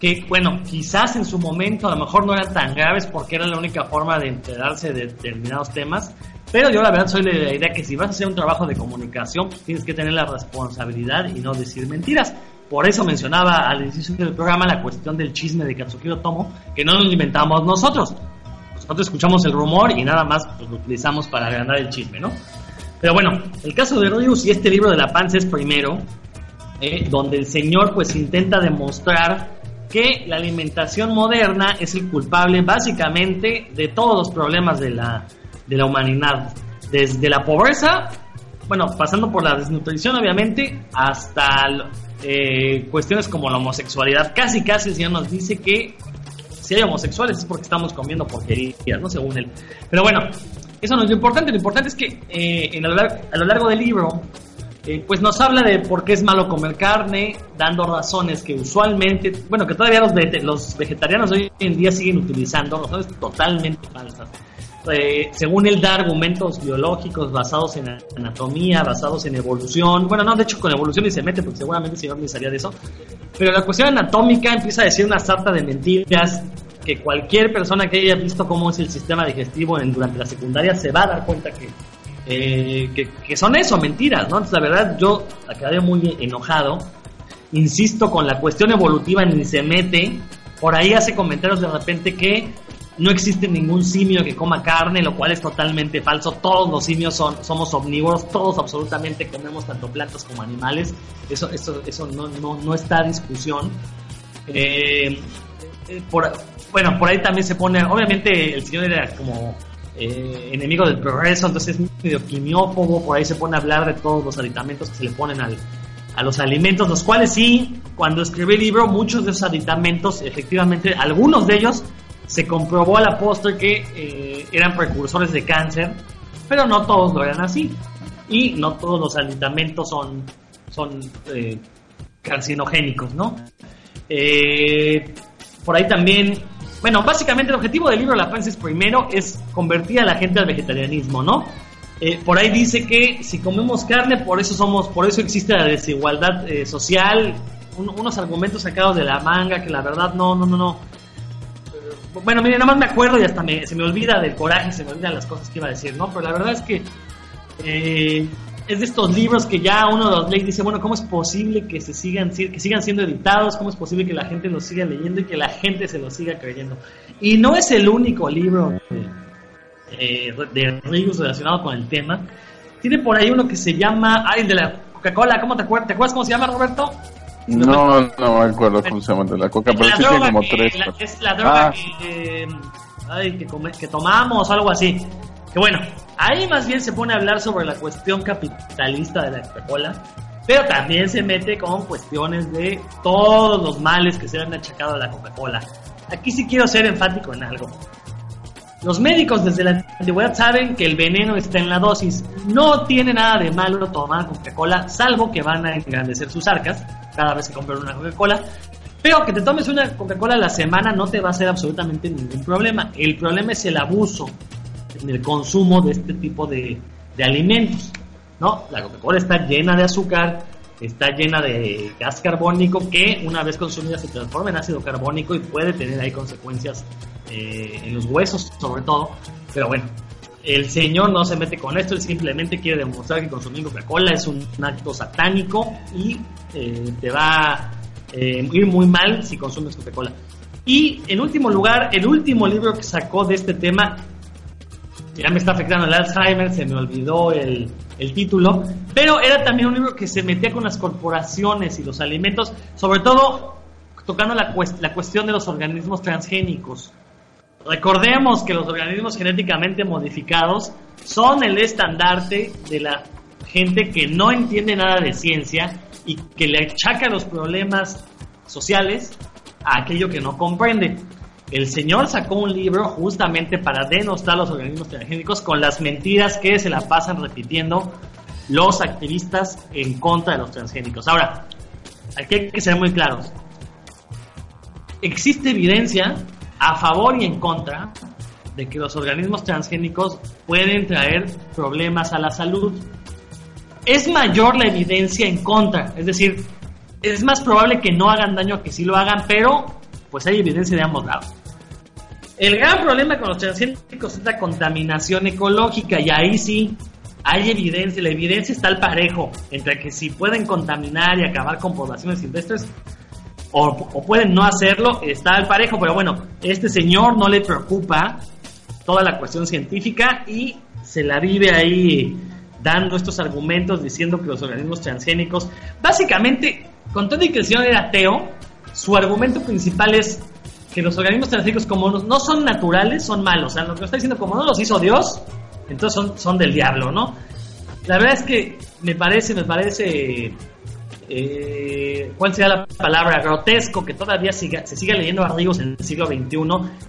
que, bueno, quizás en su momento a lo mejor no eran tan graves porque era la única forma de enterarse de determinados temas, pero yo la verdad soy de la idea que si vas a hacer un trabajo de comunicación, pues tienes que tener la responsabilidad y no decir mentiras. Por eso mencionaba al inicio del programa la cuestión del chisme de Katsuhiro Tomo, que no lo inventamos nosotros. Nosotros escuchamos el rumor y nada más pues, lo utilizamos para ganar el chisme, ¿no? Pero bueno, el caso de Rius y este libro de la panza es primero, eh, donde el señor pues intenta demostrar que la alimentación moderna es el culpable básicamente de todos los problemas de la, de la humanidad. Desde la pobreza, bueno, pasando por la desnutrición obviamente, hasta eh, cuestiones como la homosexualidad. Casi, casi el Señor nos dice que si hay homosexuales es porque estamos comiendo porquerías, ¿no? Según él. Pero bueno, eso no es lo importante. Lo importante es que eh, a, lo largo, del libro, eh, pues nos habla de por qué es malo comer carne, dando razones que usualmente, bueno, que todavía los, los vegetarianos hoy en día siguen utilizando, razones totalmente falsas. Eh, según él da argumentos biológicos basados en anatomía, basados en evolución. Bueno, no, de hecho con evolución ni se mete porque seguramente el señor ni sabía de eso. Pero la cuestión anatómica empieza a decir una sarta de mentiras que cualquier persona que haya visto cómo es el sistema digestivo durante la secundaria se va a dar cuenta que, eh, que, son eso, mentiras, ¿no? Entonces, la verdad, yo quedé muy enojado. Insisto con la cuestión evolutiva, ni se mete. Por ahí hace comentarios de repente que no existe ningún simio que coma carne, lo cual es totalmente falso. Todos los simios son, somos omnívoros, todos absolutamente comemos tanto plantas como animales. Eso, eso, eso no, no, no está discusión. Eh, eh, bueno, por ahí también se pone, obviamente el señor era como eh, enemigo del progreso, entonces es medio quimiófobo, por ahí se pone a hablar de todos los aditamentos que se le ponen al, a los alimentos, los cuales sí, cuando escribí el libro, muchos de esos aditamentos, efectivamente, algunos de ellos se comprobó a la postre que eh, eran precursores de cáncer, pero no todos lo eran así. Y no todos los aditamentos son, son eh, carcinogénicos, ¿no? Eh, por ahí también, bueno, básicamente el objetivo del libro La panza es primero es convertir a la gente al vegetarianismo, ¿no? por ahí dice que si comemos carne, por eso somos, por eso existe la desigualdad social, unos argumentos sacados de la manga que la verdad no, no, no, no bueno, mire, nada más me acuerdo y hasta me, se me olvida del coraje, se me olvidan las cosas que iba a decir, ¿no? Pero la verdad es que Eh, es de estos libros que ya uno los lee dice, bueno, ¿cómo es posible que se sigan que sigan siendo editados? ¿Cómo es posible que la gente los siga leyendo y que la gente se los siga creyendo? Y no es el único libro eh, de Ríos relacionado con el tema. Tiene por ahí uno que se llama, ay, de la Coca-Cola, ¿cómo te acuerdas? ¿Te acuerdas cómo se llama, Roberto? No, no me acuerdo cómo se llama de la coca, pero sí tiene como tres. es la droga ah. que, ay, que, que tomamos, algo así. Que bueno, ahí más bien se pone a hablar sobre la cuestión capitalista de la Coca-Cola, pero también se mete con cuestiones de todos los males que se han achacado a la Coca-Cola. Aquí sí quiero ser enfático en algo. Los médicos desde la antigüedad saben que el veneno está en la dosis. No tiene nada de malo tomar Coca-Cola, salvo que van a engrandecer sus arcas cada vez que compran una Coca-Cola. Pero que te tomes una Coca-Cola a la semana no te va a hacer absolutamente ningún problema. El problema es el abuso en el consumo de este tipo de, alimentos. ¿no? La Coca-Cola está llena de azúcar, está llena de gas carbónico que una vez consumida se transforma en ácido carbónico y puede tener ahí consecuencias eh, en los huesos sobre todo. Pero bueno, el señor no se mete con esto, él simplemente quiere demostrar que consumir Coca-Cola es un, acto satánico y eh, te va a eh, ir muy mal si consumes Coca-Cola. Y en último lugar, el último libro que sacó de este tema, ya me está afectando el Alzheimer, se me olvidó el, el título, pero era también un libro que se metía con las corporaciones y los alimentos, sobre todo tocando la, la cuestión de los organismos transgénicos. Recordemos que los organismos genéticamente modificados son el estandarte de la gente que no entiende nada de ciencia y que le achaca los problemas sociales a aquello que no comprende. El señor sacó un libro justamente para denostar los organismos transgénicos con las mentiras que se la pasan repitiendo los activistas en contra de los transgénicos. Ahora, aquí hay que ser muy claros. Existe evidencia a favor y en contra de que los organismos transgénicos pueden traer problemas a la salud. Es mayor la evidencia en contra, es decir, es más probable que no hagan daño a que sí lo hagan, pero pues hay evidencia de ambos lados. El gran problema con los transgénicos es la contaminación ecológica y ahí sí hay evidencia, la evidencia está al parejo entre que si pueden contaminar y acabar con poblaciones silvestres, o, pueden no hacerlo, está al parejo, pero bueno, este señor no le preocupa toda la cuestión científica y se la vive ahí dando estos argumentos diciendo que los organismos transgénicos, básicamente, con todo y que el señor era ateo, su argumento principal es que los organismos transgénicos como no, son naturales, son malos. O sea, lo que está diciendo, como no los hizo Dios, entonces son, son del diablo, ¿no? La verdad es que me parece, me parece eh, ¿cuál sería la palabra? Grotesco, que todavía siga, se siga leyendo Arrigos en el siglo XXI.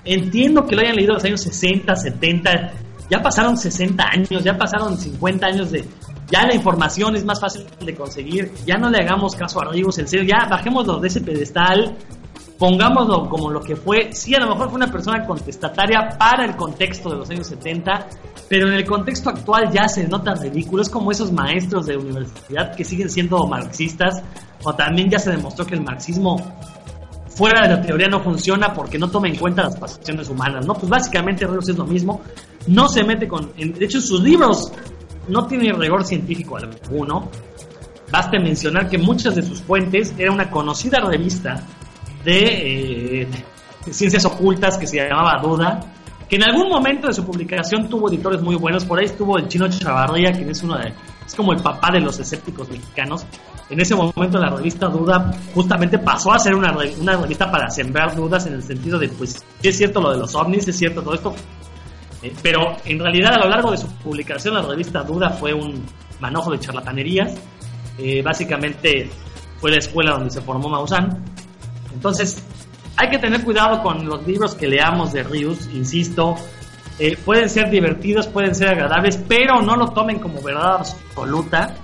Entiendo que lo hayan leído en los años 60, 70, ya pasaron 60 años, ya pasaron 50 años de... Ya la información es más fácil de conseguir, ya no le hagamos caso a Arrigos, en serio, ya bajémoslo de ese pedestal, pongámoslo como lo que fue, sí, a lo mejor fue una persona contestataria para el contexto de los años 70, pero en el contexto actual ya se nota ridículo. Es como esos maestros de universidad que siguen siendo marxistas, o también ya se demostró que el marxismo fuera de la teoría no funciona porque no toma en cuenta las pasiones humanas, ¿no? Pues básicamente es lo mismo, no se mete con... de hecho, sus libros no tienen rigor científico alguno. Basta mencionar que muchas de sus fuentes era una conocida revista de eh, ciencias ocultas que se llamaba Duda, que en algún momento de su publicación tuvo editores muy buenos. Por ahí estuvo el chino Chavarría, quien es uno de, es como el papá de los escépticos mexicanos. En ese momento la revista Duda justamente pasó a ser una, revista para sembrar dudas en el sentido de, pues, es cierto lo de los ovnis, es cierto todo esto. Eh, pero en realidad a lo largo de su publicación la revista Duda fue un manojo de charlatanerías. Eh, básicamente fue la escuela donde se formó Maussan entonces, hay que tener cuidado con los libros que leamos de Rius, insisto. Eh, pueden ser divertidos, pueden ser agradables, pero no lo tomen como verdad absoluta.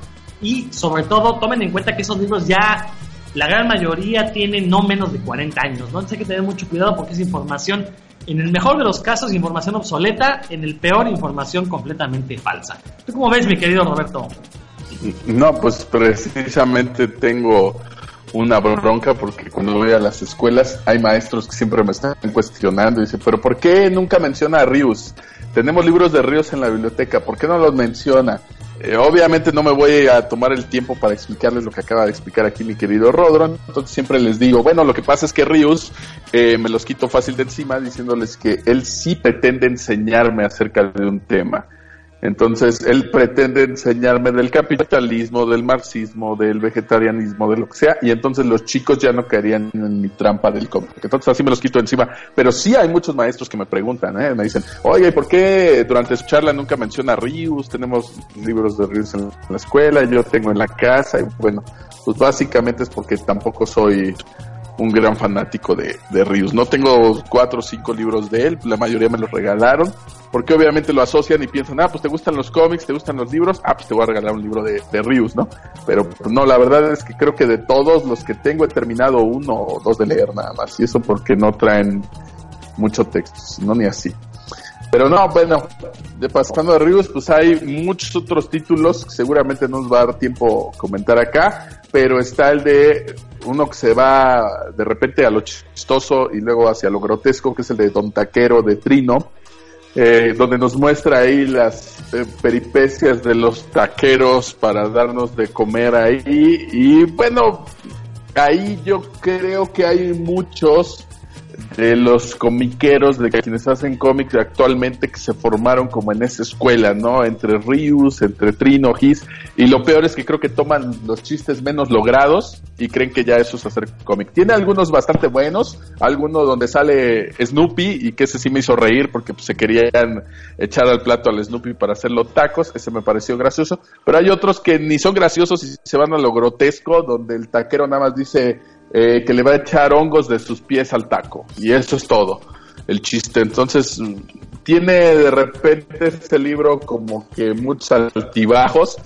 Y sobre todo, tomen en cuenta que esos libros ya, la gran mayoría tienen no menos de 40 años. ¿no? Entonces hay que tener mucho cuidado porque es información, en el mejor de los casos, información obsoleta, en el peor, información completamente falsa. ¿Tú cómo ves, mi querido Roberto? No, pues precisamente tengo una bronca porque cuando voy a las escuelas hay maestros que siempre me están cuestionando y dicen, pero ¿por qué nunca menciona a Rius? Tenemos libros de Ríos en la biblioteca, ¿por qué no los menciona? Eh, obviamente no me voy a tomar el tiempo para explicarles lo que acaba de explicar aquí mi querido Rodron, entonces siempre les digo, bueno, lo que pasa es que Rius eh, me los quito fácil de encima diciéndoles que él sí pretende enseñarme acerca de un tema. Entonces, él pretende enseñarme del capitalismo, del marxismo, del vegetarianismo, de lo que sea, y entonces los chicos ya no caerían en mi trampa del cómic. Entonces, así me los quito encima. Pero sí hay muchos maestros que me preguntan, ¿eh? me dicen, oye, ¿por qué durante su charla nunca menciona a Rius? Tenemos libros de Rius en la escuela, yo tengo en la casa, y bueno, pues básicamente es porque tampoco soy un gran fanático de, de Rius. No tengo cuatro o cinco libros de él, la mayoría me los regalaron porque obviamente lo asocian y piensan, ah, pues te gustan los cómics, te gustan los libros, ah, pues te voy a regalar un libro de, de Rius, ¿no? Pero no, la verdad es que creo que de todos los que tengo he terminado uno o dos de leer nada más, y eso porque no traen mucho texto, no ni así. Pero no, bueno, de pasando a Rius, pues hay muchos otros títulos que seguramente no nos va a dar tiempo comentar acá, pero está el de uno que se va de repente a lo chistoso y luego hacia lo grotesco, que es el de Don Taquero de Trino, eh, donde nos muestra ahí las eh, peripecias de los taqueros para darnos de comer ahí. Y bueno, ahí yo creo que hay muchos de los comiqueros, de quienes hacen cómics actualmente que se formaron como en esa escuela, ¿no? Entre Rius, entre Trino, Gis, y lo peor es que creo que toman los chistes menos logrados y creen que ya eso es hacer cómic. Tiene algunos bastante buenos, alguno donde sale Snoopy y que ese sí me hizo reír porque se querían echar al plato al Snoopy para hacerlo tacos, ese me pareció gracioso, pero hay otros que ni son graciosos y se van a lo grotesco, donde el taquero nada más dice eh, que le va a echar hongos de sus pies al taco. Y eso es todo, el chiste. Entonces, tiene de repente este libro como que muchos altibajos.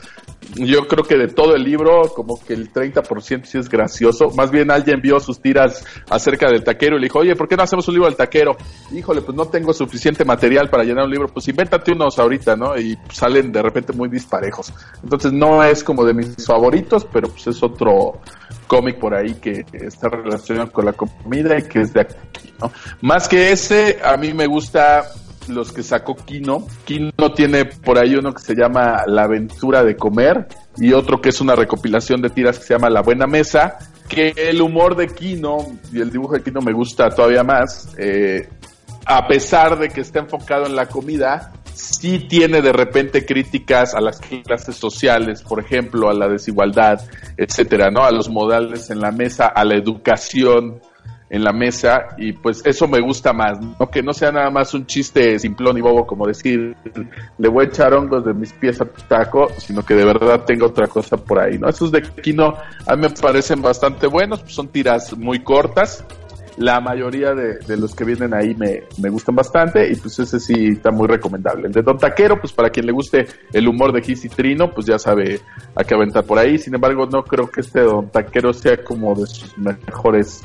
Yo creo que de todo el libro, como que el 30% sí es gracioso. Más bien alguien vio sus tiras acerca del taquero y le dijo, oye, ¿por qué no hacemos un libro del taquero? Híjole, pues no tengo suficiente material para llenar un libro. Pues invéntate unos ahorita, ¿no? Y salen de repente muy disparejos. Entonces no es como de mis favoritos, pero pues es otro, cómic por ahí que está relacionado con la comida y que es de aquí, ¿no? Más que ese, a mí me gusta los que sacó Kino. Kino tiene por ahí uno que se llama La aventura de comer y otro que es una recopilación de tiras que se llama La buena mesa, que el humor de Kino y el dibujo de Kino me gusta todavía más. Eh, a pesar de que está enfocado en la comida, sí tiene de repente críticas a las clases sociales, por ejemplo, a la desigualdad, etcétera, ¿no? A los modales en la mesa, a la educación en la mesa y pues eso me gusta más, ¿no? Que no sea nada más un chiste simplón y bobo como decir, le voy a echar hongos de mis pies a tu taco, sino que de verdad tenga otra cosa por ahí, ¿no? Esos de Kino a mí me parecen bastante buenos, pues son tiras muy cortas, la mayoría de, los que vienen ahí me, me, gustan bastante y pues ese sí está muy recomendable. El de Don Taquero, pues para quien le guste el humor de Giz y Trino, pues ya sabe a qué aventar por ahí. Sin embargo, no creo que este Don Taquero sea como de sus mejores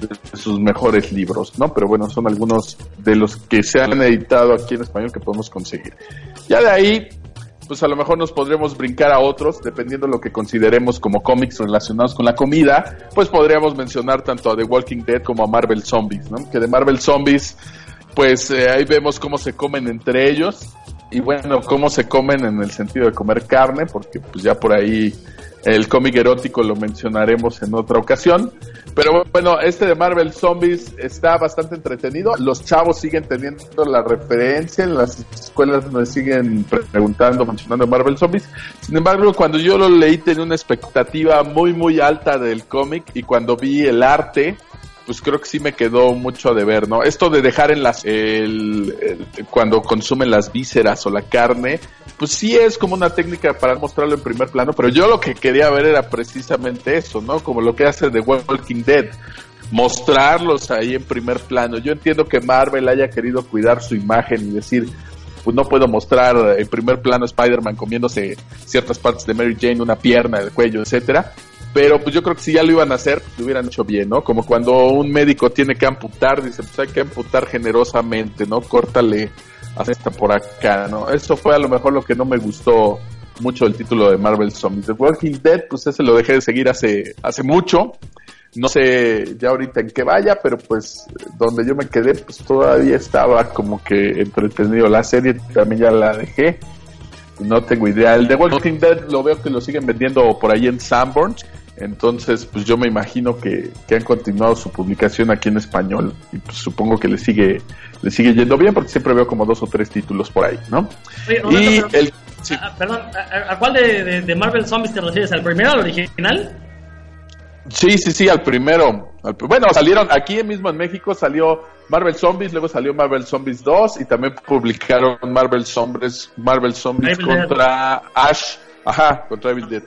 de sus mejores libros, ¿no? Pero bueno, son algunos de los que se han editado aquí en español que podemos conseguir. Ya de ahí, pues a lo mejor nos podremos brincar a otros, dependiendo de lo que consideremos como cómics relacionados con la comida, pues podríamos mencionar tanto a The Walking Dead como a Marvel Zombies, ¿no? Que de Marvel Zombies, pues eh, ahí vemos cómo se comen entre ellos y bueno, cómo se comen en el sentido de comer carne, porque pues ya por ahí el cómic erótico lo mencionaremos en otra ocasión. Pero bueno, este de Marvel Zombies está bastante entretenido. Los chavos siguen teniendo la referencia en las escuelas donde siguen preguntando, mencionando Marvel Zombies. Sin embargo, cuando yo lo leí tenía una expectativa muy muy alta del cómic y cuando vi el arte pues creo que sí me quedó mucho de ver, ¿no? Esto de dejar en las, el, cuando consumen las vísceras o la carne, pues sí es como una técnica para mostrarlo en primer plano, pero yo lo que quería ver era precisamente eso, ¿no? Como lo que hace The Walking Dead, mostrarlos ahí en primer plano. Yo entiendo que Marvel haya querido cuidar su imagen y decir, pues no puedo mostrar en primer plano Spider-Man comiéndose ciertas partes de Mary Jane, una pierna, el cuello, etcétera, pero pues yo creo que si ya lo iban a hacer, lo hubieran hecho bien, ¿no? Como cuando un médico tiene que amputar, dice, pues hay que amputar generosamente, ¿no? Córtale hasta por acá, ¿no? Eso fue a lo mejor lo que no me gustó mucho del título de Marvel Zombies. The Walking Dead, pues ese lo dejé de seguir hace, hace mucho. No sé ya ahorita en qué vaya, pero pues donde yo me quedé, pues todavía estaba como que entretenido la serie, también ya la dejé. no tengo idea. El de Walking Dead lo veo que lo siguen vendiendo por ahí en Sanborns. Entonces, pues yo me imagino que, que, han continuado su publicación aquí en español y pues supongo que le sigue le sigue yendo bien porque siempre veo como dos o tres títulos por ahí, ¿no? y el perdón, ¿a, cuál de, de, Marvel Zombies te refieres? ¿Al primero, al original? Sí, sí, sí, al primero. bueno, salieron aquí mismo en México, salió Marvel Zombies, luego salió Marvel Zombies 2 y también publicaron Marvel Zombies, Marvel Zombies contra Ash, ajá, contra Evil Dead.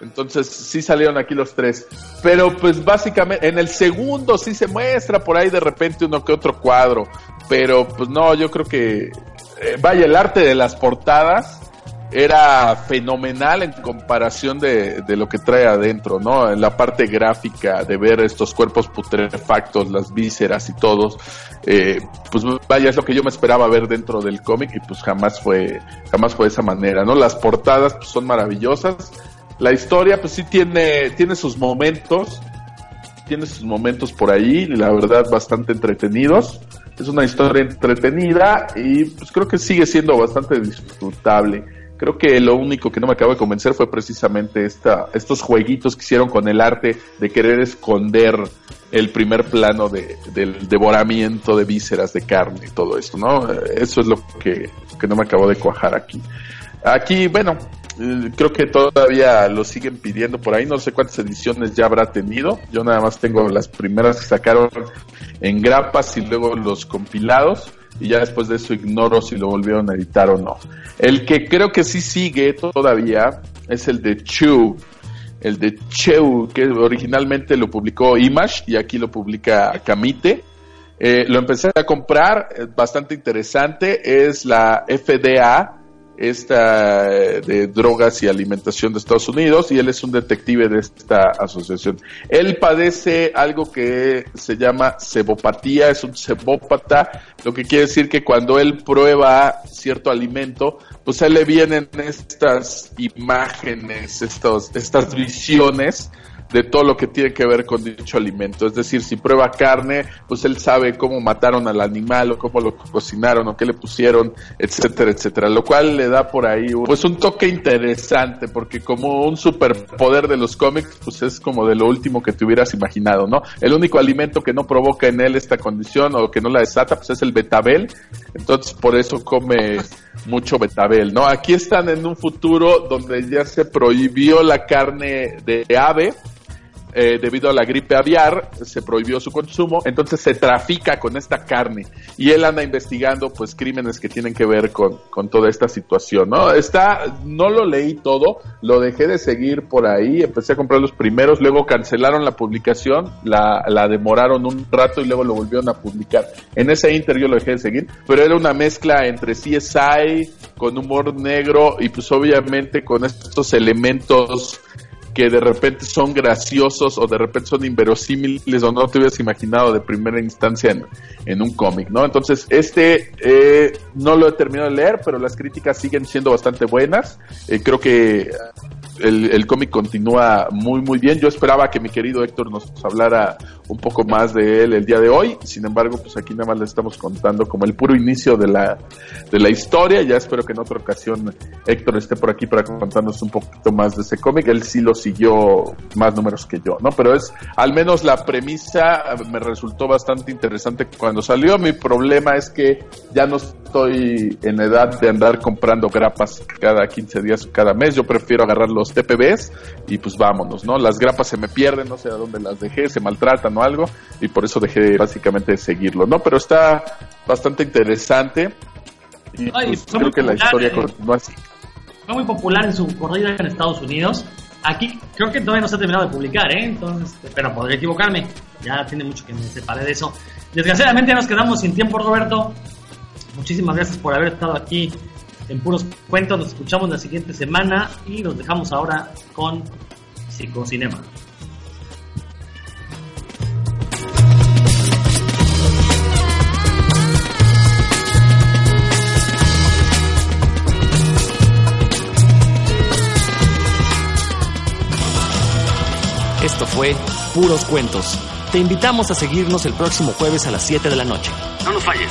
Entonces sí salieron aquí los tres. Pero pues básicamente en el segundo sí se muestra por ahí de repente uno que otro cuadro. Pero pues no, yo creo que eh, vaya el arte de las portadas era fenomenal en comparación de, de, lo que trae adentro, ¿no? En la parte gráfica de ver estos cuerpos putrefactos, las vísceras y todos, eh, pues vaya, es lo que yo me esperaba ver dentro del cómic y pues jamás fue, jamás fue de esa manera, ¿no? Las portadas pues, son maravillosas, la historia pues sí tiene, tiene sus momentos, tiene sus momentos por ahí, la verdad bastante entretenidos. Es una historia entretenida y pues creo que sigue siendo bastante disfrutable. Creo que lo único que no me acabo de convencer fue precisamente esta, estos jueguitos que hicieron con el arte de querer esconder el primer plano de, del devoramiento de vísceras de carne y todo esto, ¿no? Eso es lo que, que no me acabo de cuajar aquí. Aquí, bueno, creo que todavía lo siguen pidiendo por ahí, no sé cuántas ediciones ya habrá tenido, yo nada más tengo las primeras que sacaron en grapas y luego los compilados. Y ya después de eso ignoro si lo volvieron a editar o no. El que creo que sí sigue todavía es el de Chew, el de Chew, que originalmente lo publicó Image y aquí lo publica Kamite. Eh, lo empecé a comprar, bastante interesante, es la FDA, esta eh, de drogas y alimentación de Estados Unidos y él es un detective de esta asociación. Él padece algo que se llama cebopatía, es un cebópata, lo que quiere decir que cuando él prueba cierto alimento, pues a él le vienen estas imágenes, estos, estas visiones de todo lo que tiene que ver con dicho alimento. Es decir, si prueba carne, pues él sabe cómo mataron al animal o cómo lo cocinaron o qué le pusieron, etcétera, etcétera. Lo cual le da por ahí pues un toque interesante porque como un superpoder de los cómics, pues es como de lo último que te hubieras imaginado, ¿no? El único alimento que no provoca en él esta condición o que no la desata, pues es el betabel. Entonces por eso come mucho betabel, ¿no? Aquí están en un futuro donde ya se prohibió la carne de ave eh, debido a la gripe aviar, se prohibió su consumo, entonces se trafica con esta carne y él anda investigando pues crímenes que tienen que ver con, con toda esta situación, ¿no? Está, no lo leí todo, lo dejé de seguir por ahí, empecé a comprar los primeros, luego cancelaron la publicación, la, la demoraron un rato y luego lo volvieron a publicar. En ese inter yo lo dejé de seguir, pero era una mezcla entre CSI con humor negro y pues obviamente con estos elementos que de repente son graciosos o de repente son inverosímiles o no te hubieras imaginado de primera instancia en, en un cómic, ¿no? Entonces, este eh, no lo he terminado de leer, pero las críticas siguen siendo bastante buenas. Eh, creo que el, el cómic continúa muy, muy bien. Yo esperaba que mi querido Héctor nos hablara un poco más de él el día de hoy. Sin embargo, pues aquí nada más le estamos contando como el puro inicio de la, de la historia. Ya espero que en otra ocasión Héctor esté por aquí para contarnos un poquito más de ese cómic. Él sí lo siguió más números que yo, ¿no? Pero es, al menos la premisa me resultó bastante interesante cuando salió. Mi problema es que ya no estoy en edad de andar comprando grapas cada 15 días o cada mes. Yo prefiero agarrar los TPBs y pues vámonos, ¿no? Las grapas se me pierden, no sé a dónde las dejé, se maltratan o algo y por eso dejé básicamente de seguirlo, ¿no? Pero está bastante interesante y pues, creo que la historia continúa así. Fue muy popular en su corrida en Estados Unidos. Aquí creo que todavía no se ha terminado de publicar, ¿eh? Entonces, pero podría equivocarme. Ya tiene mucho que me separé de eso. Desgraciadamente nos quedamos sin tiempo, Roberto. Muchísimas gracias por haber estado aquí en Puros Cuentos. Nos escuchamos la siguiente semana y nos dejamos ahora con Psicocinema. Esto fue Puros Cuentos. Te invitamos a seguirnos el próximo jueves a las 7 de la noche. No nos falles.